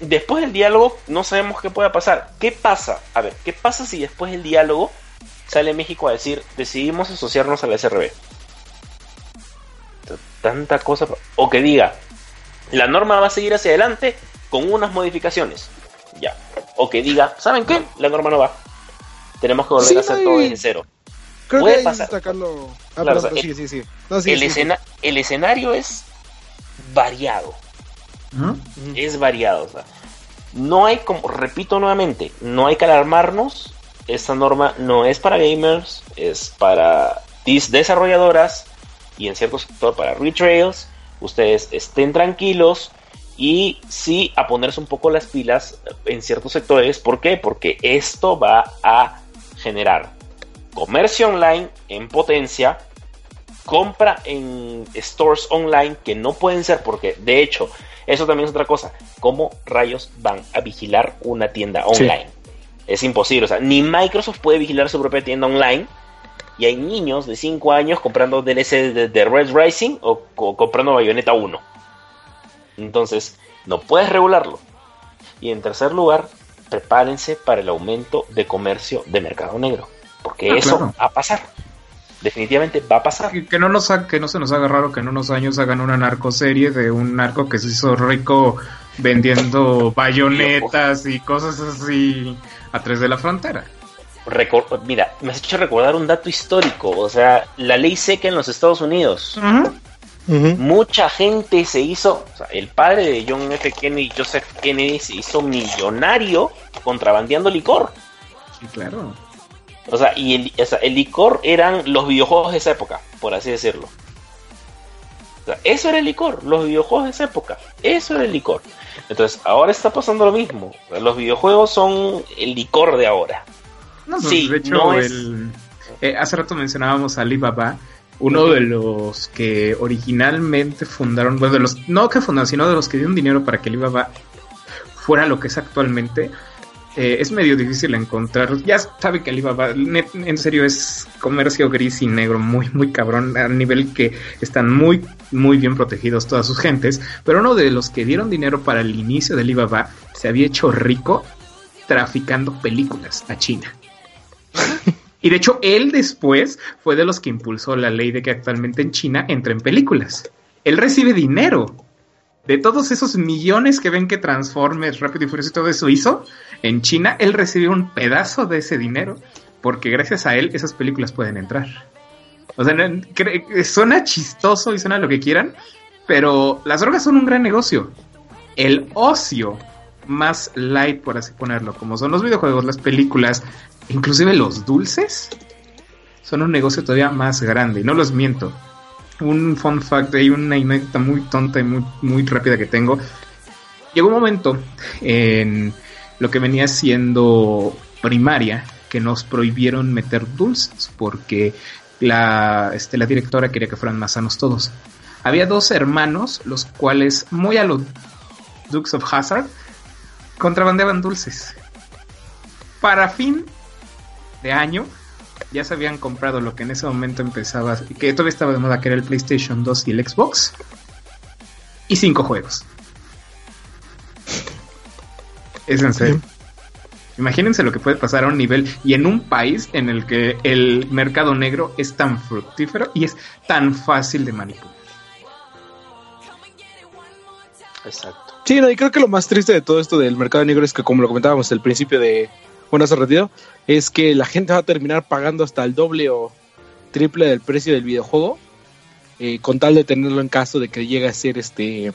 Después del diálogo, no sabemos qué pueda pasar. ¿Qué pasa? A ver, ¿qué pasa si después del diálogo sale México a decir, decidimos asociarnos a la SRB. Tanta cosa. O que diga, la norma va a seguir hacia adelante con unas modificaciones. Ya. O que diga, ¿saben qué? La norma no va. Tenemos que volver a hacer todo desde cero. Puede pasar. el, escenario es variado. Es variado. no hay como, repito nuevamente, no hay que alarmarnos esta norma no es para gamers, es para desarrolladoras y en cierto sector para retrails. Ustedes estén tranquilos y sí a ponerse un poco las pilas en ciertos sectores. ¿Por qué? Porque esto va a generar comercio online en potencia, compra en stores online que no pueden ser porque de hecho eso también es otra cosa. ¿Cómo rayos van a vigilar una tienda online? Es imposible. O sea, ni Microsoft puede vigilar su propia tienda online. Y hay niños de 5 años comprando DLC de, Red Rising o, comprando Bayonetta 1. Entonces, no puedes regularlo. Y en tercer lugar, prepárense para el aumento de comercio de mercado negro. Porque ah, eso va a pasar. Definitivamente va a pasar. Que, no nos que no se nos haga raro que en unos años hagan una narcoserie de un narco que se hizo rico vendiendo bayonetas y cosas así a través de la frontera. Mira, me has hecho recordar un dato histórico, o sea, la ley seca en los Estados Unidos. Mucha gente se hizo, o sea, el padre de John F. Kennedy, Joseph Kennedy, se hizo millonario contrabandeando licor. Sí, claro. O sea, y el, licor eran los videojuegos de esa época, por así decirlo. eso era el licor, los videojuegos de esa época, eso era el licor. Entonces, ahora está pasando lo mismo. Los videojuegos son el licor de ahora. No, sí, de hecho, eh, hace rato mencionábamos a Alibaba, uno de los que originalmente fundaron, bueno, de los, no que fundaron, sino de los que dieron dinero para que Alibaba fuera lo que es actualmente. Eh, es medio difícil encontrar. Ya sabe que Alibaba, en serio, es comercio gris y negro, muy, muy cabrón, a nivel que están muy, muy bien protegidos todas sus gentes. Pero uno de los que dieron dinero para el inicio de Alibaba se había hecho rico traficando películas a China. Y de hecho, él después fue de los que impulsó la ley de que actualmente en China entren películas. Él recibe dinero de todos esos millones que ven que Transformers, Rápido y Furioso y todo eso hizo, en China él recibió un pedazo de ese dinero porque gracias a él esas películas pueden entrar. O sea, suena chistoso y suena lo que quieran, pero las drogas son un gran negocio. El ocio más light, por así ponerlo, como son los videojuegos, las películas, inclusive los dulces, son un negocio todavía más grande. Y no los miento un fun fact, hay una anécdota muy tonta y muy, muy rápida que tengo. Llegó un momento en lo que venía siendo primaria que nos prohibieron meter dulces porque la, este, la directora quería que fueran más sanos todos. Había dos hermanos, los cuales, muy a los Dukes of Hazard, contrabandeaban dulces. Para fin de año, ya se habían comprado lo que en ese momento empezaba, que todavía estaba de moda, que era el PlayStation 2 y el Xbox, y cinco juegos. Es en serio. Imagínense lo que puede pasar a un nivel y en un país en el que el mercado negro es tan fructífero y es tan fácil de manipular. Exacto. Sí, no, y creo que lo más triste de todo esto del mercado negro es que, como lo comentábamos al principio de Bueno hace ratito, es que la gente va a terminar pagando hasta el doble o triple del precio del videojuego eh, con tal de tenerlo en caso de que llegue a ser este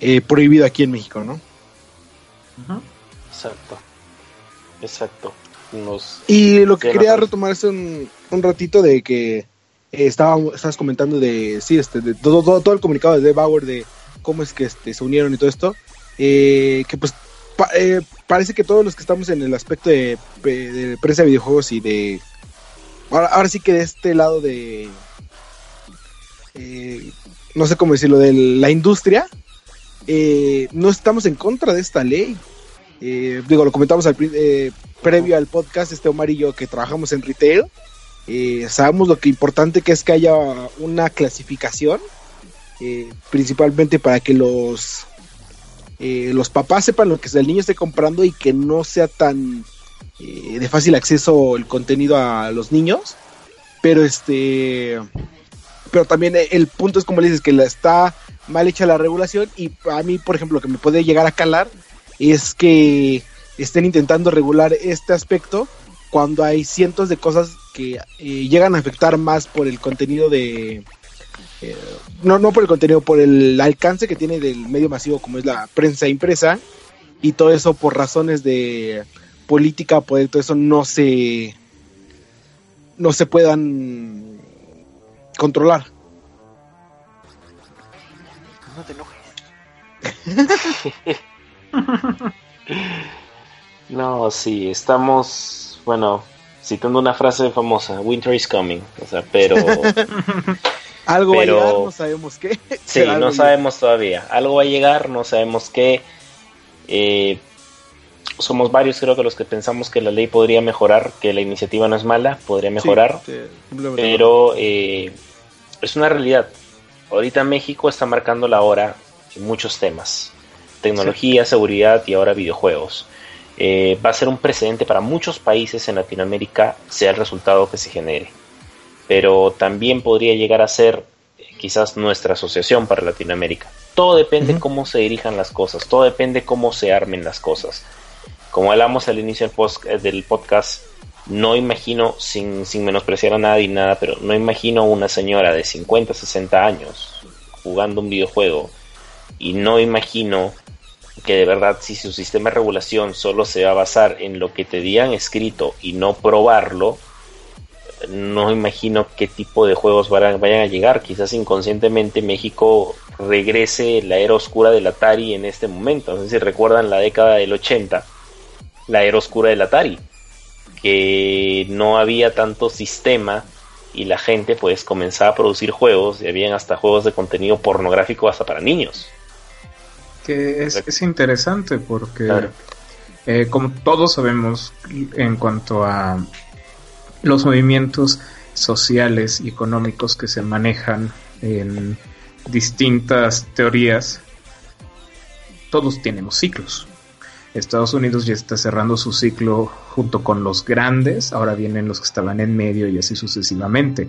eh, prohibido aquí en México, ¿no? Exacto, exacto. y lo que quería retomar es un, ratito de que eh, estabas comentando de sí este de todo, todo, el comunicado de Bauer de cómo es que este, se unieron y todo esto que pues eh, parece que todos los que estamos en el aspecto de, de prensa de videojuegos y de... Ahora, sí que de este lado de... Eh, no sé cómo decirlo, de la industria, eh, no estamos en contra de esta ley. digo, lo comentamos al, previo al podcast, este Omar y yo que trabajamos en retail, sabemos lo que importante que es que haya una clasificación, principalmente para que los eh, los papás sepan lo que el niño esté comprando y que no sea tan eh, de fácil acceso el contenido a los niños. Pero este. Pero también el punto es como le dices, que está mal hecha la regulación. Y a mí, por ejemplo, lo que me puede llegar a calar es que estén intentando regular este aspecto cuando hay cientos de cosas que eh, llegan a afectar más por el contenido de, eh, no, no por el contenido, por el alcance que tiene del medio masivo como es la prensa impresa y todo eso por razones de política, pues todo eso no se no se puedan controlar. No te enojes. no, sí, estamos, bueno, citando una frase famosa, Winter is coming, o sea, pero Algo va a llegar, no sabemos qué. Sí, no sabemos todavía. Algo va a llegar, no sabemos qué. Eh, somos varios, creo que los que pensamos que la ley podría mejorar, que la iniciativa no es mala, podría mejorar. pero eh, es una realidad. Ahorita México está marcando la hora en muchos temas. Tecnología, seguridad y ahora videojuegos. Eh, va a ser un precedente para muchos países en Latinoamérica, sea el resultado que se genere pero también podría llegar a ser eh, quizás nuestra asociación para Latinoamérica. Todo depende cómo se dirijan las cosas, todo depende cómo se armen las cosas. Como hablamos al inicio del eh, podcast, no imagino, sin, sin menospreciar a nadie nada, pero no imagino una señora de 50, 60 años jugando un videojuego y no imagino que de verdad si su sistema de regulación solo se va a basar en lo que te digan escrito y no probarlo, no imagino qué tipo de juegos vayan, vayan a llegar. Quizás inconscientemente México regrese la era oscura del Atari en este momento. No sé si recuerdan la década del 80, la era oscura del Atari, que no había tanto sistema y la gente pues comenzaba a producir juegos y habían hasta juegos de contenido pornográfico hasta para niños. Que es, interesante porque eh, como todos sabemos en cuanto a los movimientos sociales y económicos que se manejan en distintas teorías, todos tenemos ciclos. Estados Unidos ya está cerrando su ciclo junto con los grandes, ahora vienen los que estaban en medio y así sucesivamente.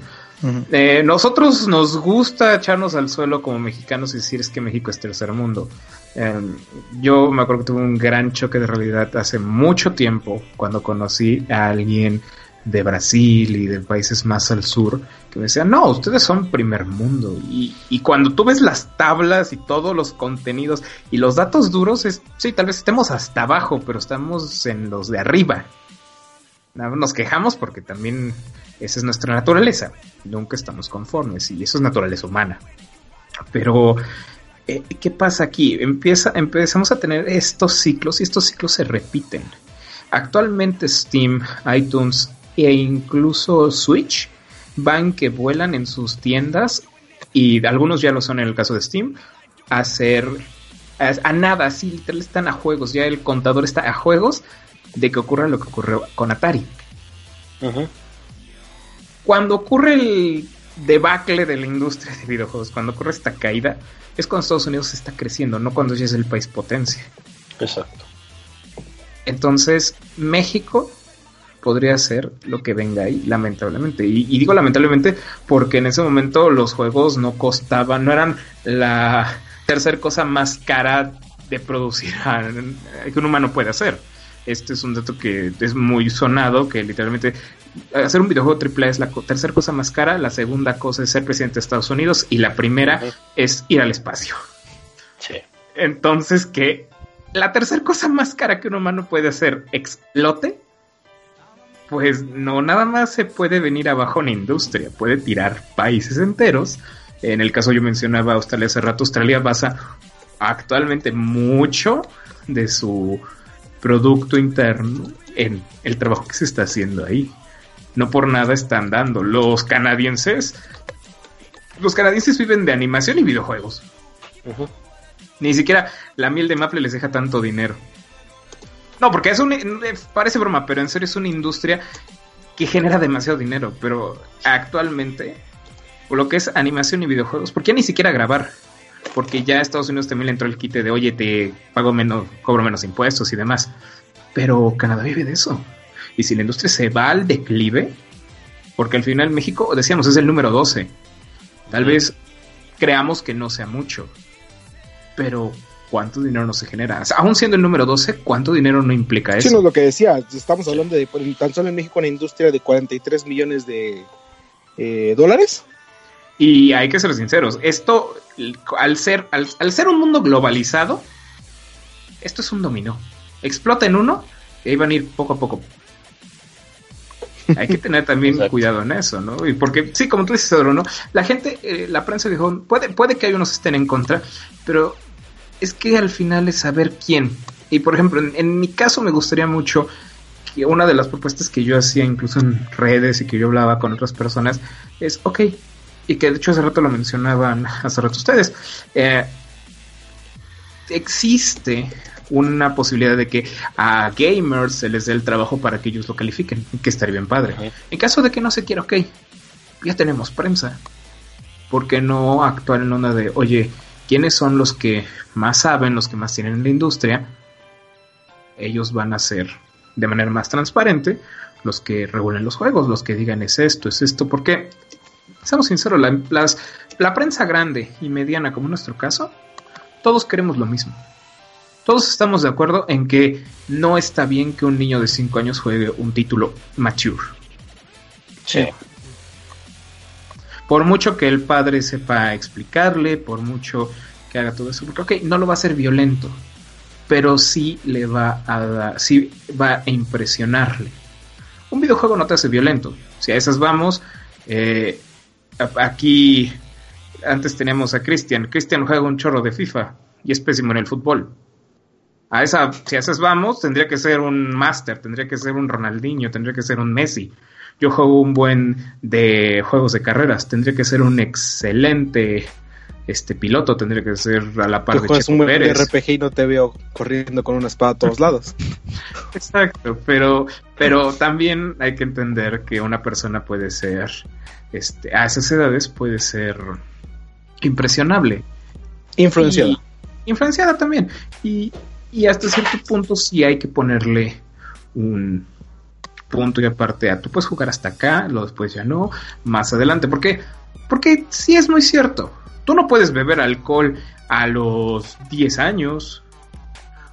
Eh, nosotros nos gusta echarnos al suelo como mexicanos y decir es que México es tercer mundo. Em, yo me acuerdo que tuve un gran choque de realidad hace mucho tiempo cuando conocí a alguien de Brasil y de países más al sur que me decían, no, ustedes son primer mundo. Y, y, cuando tú ves las tablas y todos los contenidos y los datos duros, es, sí, tal vez estemos hasta abajo, pero estamos en los de arriba. Nos quejamos porque también esa es nuestra naturaleza. Nunca estamos conformes y eso es naturaleza humana. Pero, eh, ¿qué pasa aquí? Empieza, empezamos a tener estos ciclos y estos ciclos se repiten. Actualmente Steam, iTunes e incluso Switch van que vuelan en sus tiendas y algunos ya lo son en el caso de Steam a hacer a, nada, así literal están a juegos, ya el contador está a juegos de que ocurra lo que ocurrió con Atari. Cuando ocurre el debacle de la industria de videojuegos, cuando ocurre esta caída, es cuando Estados Unidos está creciendo, no cuando ya es el país potencia. Exacto. Entonces, México podría ser lo que venga ahí, lamentablemente. Y, digo lamentablemente porque en ese momento los juegos no costaban, no eran la tercera cosa más cara de producir que un humano puede hacer. Este es un dato que es muy sonado, que literalmente hacer un videojuego AAA es la tercera cosa más cara, la segunda cosa es ser presidente de Estados Unidos y la primera es ir al espacio. Sí. Entonces que la tercera cosa más cara que un humano puede hacer explote pues no nada más se puede venir abajo en industria, puede tirar países enteros. En el caso yo mencionaba Australia hace rato, Australia basa actualmente mucho de su producto interno en el trabajo que se está haciendo ahí. No por nada están dando. Los canadienses, los canadienses viven de animación y videojuegos. Ni siquiera la miel de maple les deja tanto dinero. No, porque es un. Eh, parece broma, pero en serio es una industria que genera demasiado dinero. Pero actualmente, por lo que es animación y videojuegos, ¿por qué ni siquiera grabar? Porque ya a Estados Unidos también le entró el quite de, oye, te pago menos, cobro menos impuestos y demás. Pero Canadá vive de eso. Y si la industria se va al declive, porque al final México, decíamos, es el número 12. Tal vez creamos que no sea mucho. Pero cuánto dinero no se genera. aún siendo el número 12, ¿cuánto dinero no implica eso? Sí, no, lo que decía, estamos hablando de tan solo en México una industria de 43 millones de eh, dólares. Y hay que ser sinceros, esto, al ser, al, ser un mundo globalizado, esto es un dominó. Explota en uno y ahí van a ir poco a poco. Hay que tener también cuidado en eso, ¿no? Y porque, sí, como tú dices. La gente, eh, la prensa dijo, puede, puede que hay unos estén en contra, pero es que al final es saber quién. Y por ejemplo, en, mi caso me gustaría mucho que una de las propuestas que yo hacía incluso en redes y que yo hablaba con otras personas es, ok, y que de hecho hace rato lo mencionaban, hace rato ustedes, eh, existe una posibilidad de que a gamers se les dé el trabajo para que ellos lo califiquen, que estaría bien padre. En caso de que no se quiera, ok, ya tenemos prensa. ¿Por qué no actuar en onda de, oye, quiénes son los que más saben, los que más tienen en la industria, ellos van a ser de manera más transparente los que regulen los juegos, los que digan es esto, es esto, porque, seamos sinceros, la, la prensa grande y mediana, como en nuestro caso, todos queremos lo mismo. Todos estamos de acuerdo en que no está bien que un niño de 5 años juegue un título mature. Sí. Por mucho que el padre sepa explicarle, por mucho que haga todo eso, porque ok, no lo va a hacer violento, pero sí le va a sí va a impresionarle. un videojuego no te hace violento. Si a esas vamos, eh, aquí antes teníamos a Cristian. Cristian juega un chorro de FIFA y es pésimo en el fútbol. A esa, si a esas vamos, tendría que ser un Master, tendría que ser un Ronaldinho, tendría que ser un Messi. Yo juego un buen de juegos de carreras, tendría que ser un excelente este piloto, tendría que ser a la par de Checo un buen RPG y no te veo corriendo con una espada a todos lados. Exacto, pero pero también hay que entender que una persona puede ser este a esas edades puede ser impresionable. Influenciada. influenciada también. Y, y hasta cierto punto sí hay que ponerle un punto y aparte a tú puedes jugar hasta acá, lo después ya no, más adelante. ¿Por qué? Porque sí es muy cierto. Tú no puedes beber alcohol a los 10 años.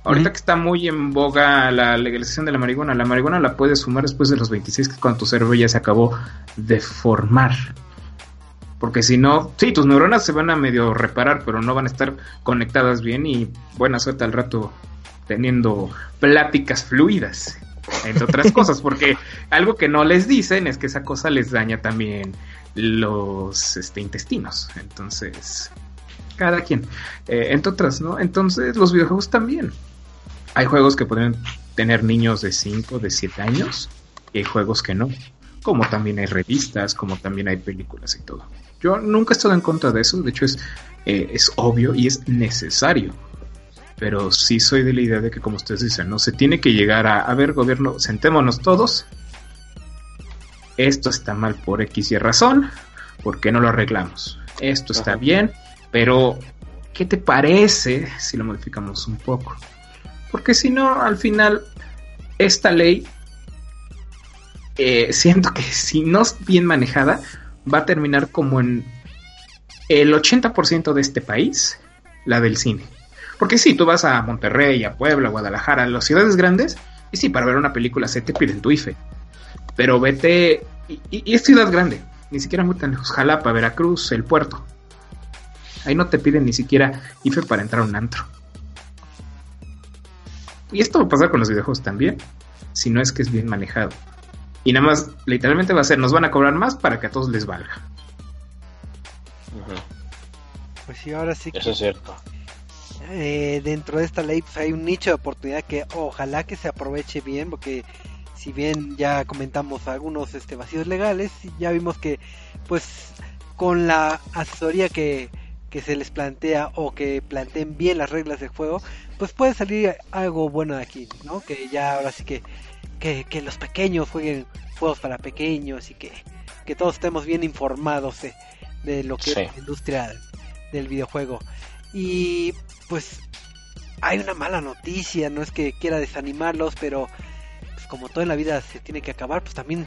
Ahorita que está muy en boga la legalización de la marihuana, la marihuana la puedes fumar después de los 26, que cuando tu cerebro ya se acabó de formar. Porque si no, sí, tus neuronas se van a medio reparar, pero no van a estar conectadas bien y buena suerte al rato teniendo pláticas fluidas, entre otras cosas, porque algo que no les dicen es que esa cosa les daña también los este, intestinos. Entonces, cada quien. Eh, entre otras, ¿no? Entonces, los videojuegos también. Hay juegos que pueden tener niños de 5, de 7 años, y hay juegos que no. Como también hay revistas, como también hay películas y todo. Yo nunca he estado en contra de eso, de hecho es, eh, es obvio y es necesario. Pero sí soy de la idea de que, como ustedes dicen, no se tiene que llegar a, a ver, gobierno, sentémonos todos. Esto está mal por X y razón, ¿por qué no lo arreglamos? Esto está bien, pero ¿qué te parece si lo modificamos un poco? Porque si no, al final, esta ley, eh, siento que si no es bien manejada, va a terminar como en el 80% de este país, la del cine. Porque si tú vas a Monterrey, a Puebla, a Guadalajara, a las ciudades grandes, y sí, para ver una película se te piden tu IFE. Pero vete, y, es ciudad grande, ni siquiera muy tan lejos, Jalapa, Veracruz, el puerto. Ahí no te piden ni siquiera IFE para entrar a un antro. Y esto va a pasar con los videojuegos también, si no es que es bien manejado. Y nada más, literalmente va a ser, nos van a cobrar más para que a todos les valga. Pues sí, ahora sí. Eso es cierto. Eh, dentro de esta ley pues, hay un nicho de oportunidad que ojalá que se aproveche bien, porque si bien ya comentamos algunos este, vacíos legales, ya vimos que pues con la asesoría que, que se les plantea o que planteen bien las reglas del juego, pues puede salir algo bueno de aquí, ¿no? Que ya ahora sí que que, los pequeños jueguen juegos para pequeños y que, todos estemos bien informados de, lo que es la industria del videojuego. Y pues hay una mala noticia, no es que quiera desanimarlos, pero pues, como todo en la vida se tiene que acabar, pues también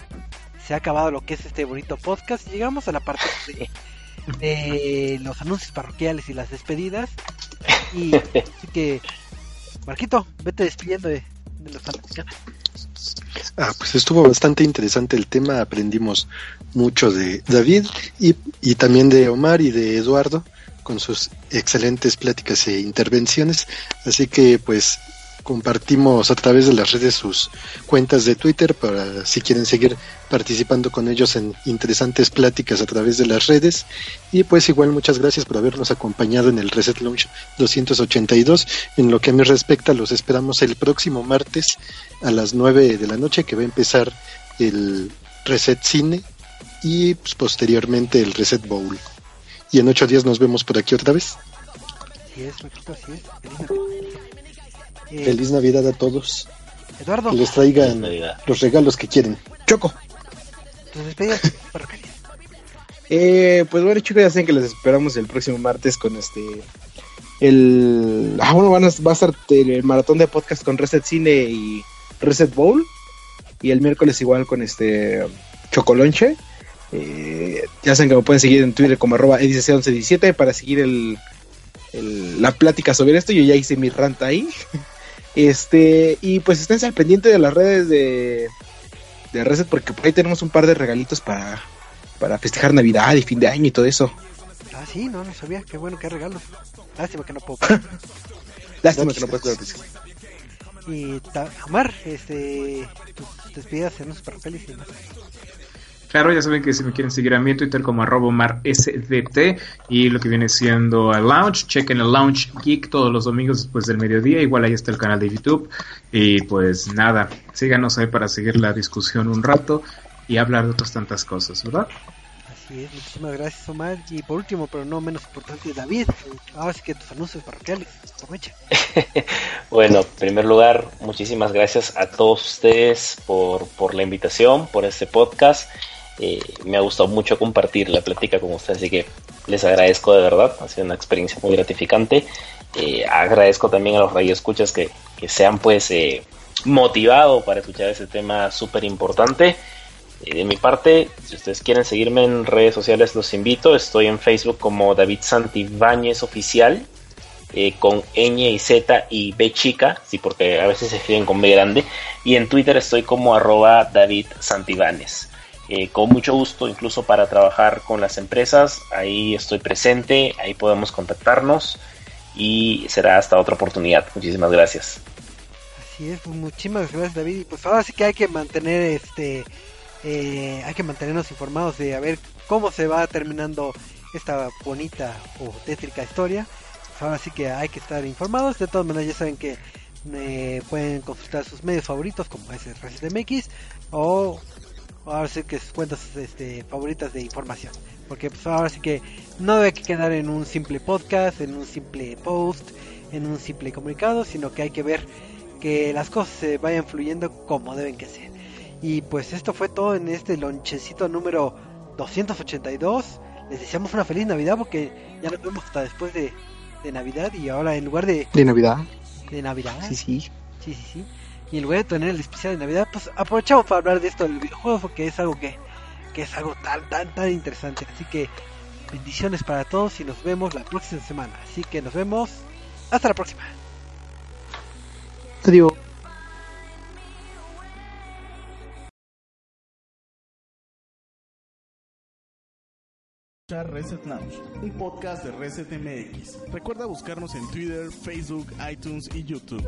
se ha acabado lo que es este bonito podcast. Y llegamos a la parte de, los anuncios parroquiales y las despedidas. Y así que, Marquito, vete despidiendo de, de los. Ah, pues estuvo bastante interesante el tema, aprendimos mucho de David y, y también de Omar y de Eduardo con sus excelentes pláticas e intervenciones. Así que pues compartimos a través de las redes sus cuentas de Twitter para si quieren seguir participando con ellos en interesantes pláticas a través de las redes. Y pues igual muchas gracias por habernos acompañado en el Reset Launch 282. En lo que a mí respecta, los esperamos el próximo martes a las 9 de la noche que va a empezar el Reset Cine y pues, posteriormente el Reset Bowl. Y en ocho días nos vemos por aquí otra vez. Así es, así es. Feliz Navidad a todos. Eduardo. Que les traigan los regalos que quieren. Choco. eh, pues bueno, chicos, ya saben que les esperamos el próximo martes con este. El. Ah, bueno, van a, va a estar el maratón de podcast con Reset Cine y Reset Bowl. Y el miércoles igual con este. Chocolonche. Eh, ya saben que me pueden seguir en Twitter como arroba 1117 para seguir el, la plática sobre esto. Yo ya hice mi rant ahí. Este, y pues estén al pendiente de las redes de, de Reset porque por ahí tenemos un par de regalitos para, para festejar Navidad y fin de año y todo eso. Ah, sí, no, no sabía. Qué bueno, qué regalos. Lástima que no puedo. Lástima que no puedo Y Omar, este, tus despedidas en los parroquiales y. Claro, ya saben que si me quieren seguir a mí en Twitter como arroba SDT y lo que viene siendo el Lounge, chequen el Lounge Geek todos los domingos después del mediodía, igual ahí está el canal de YouTube y pues nada, síganos ahí para seguir la discusión un rato y hablar de otras tantas cosas, ¿verdad? Así es, muchísimas gracias Omar y por último, pero no menos importante, David, ahora sí que tus anuncios parroquiales, aprovecha. bueno, en primer lugar, muchísimas gracias a todos ustedes por, por la invitación, por este podcast. Eh, me ha gustado mucho compartir la plática con ustedes, así que les agradezco de verdad, ha sido una experiencia muy gratificante. Eh, agradezco también a los radioescuchas que, que sean pues eh, motivados para escuchar ese tema súper importante. de mi parte, si ustedes quieren seguirme en redes sociales, los invito. Estoy en Facebook como David Santibáñez Oficial, con ñ y z y b chica, sí, porque a veces se escriben con b grande. Y en Twitter estoy como arroba David Santibáñez. Eh, con mucho gusto, incluso para trabajar con las empresas. Ahí estoy presente, ahí podemos contactarnos y será hasta otra oportunidad. Muchísimas gracias. Así es, pues muchísimas gracias David. Y pues ahora sí que hay que mantener este, eh, hay que mantenernos informados de a ver cómo se va terminando esta bonita o tétrica historia. Pues ahora sí que hay que estar informados. De todas maneras ya saben que eh, pueden consultar sus medios favoritos como es MX o ahora sí que sus cuentas este, favoritas de información. Porque pues ahora sí que no debe quedar en un simple podcast, en un simple post, en un simple comunicado, sino que hay que ver que las cosas se vayan fluyendo como deben que ser. Y pues esto fue todo en este lonchecito número 282. Les deseamos una feliz Navidad porque ya nos vemos hasta después de, de Navidad y ahora en lugar de... De Navidad. De Navidad. Sí, sí. Sí, sí, sí y en lugar de tener el especial de Navidad, pues aprovechamos para hablar de esto del videojuego porque es algo que, que es algo tan, tan, tan interesante. Así que bendiciones para todos y nos vemos la próxima semana. Así que nos vemos. Hasta la próxima. Adiós. Reset Lounge, un podcast de Reset MX. Recuerda buscarnos en Twitter, Facebook, iTunes y YouTube.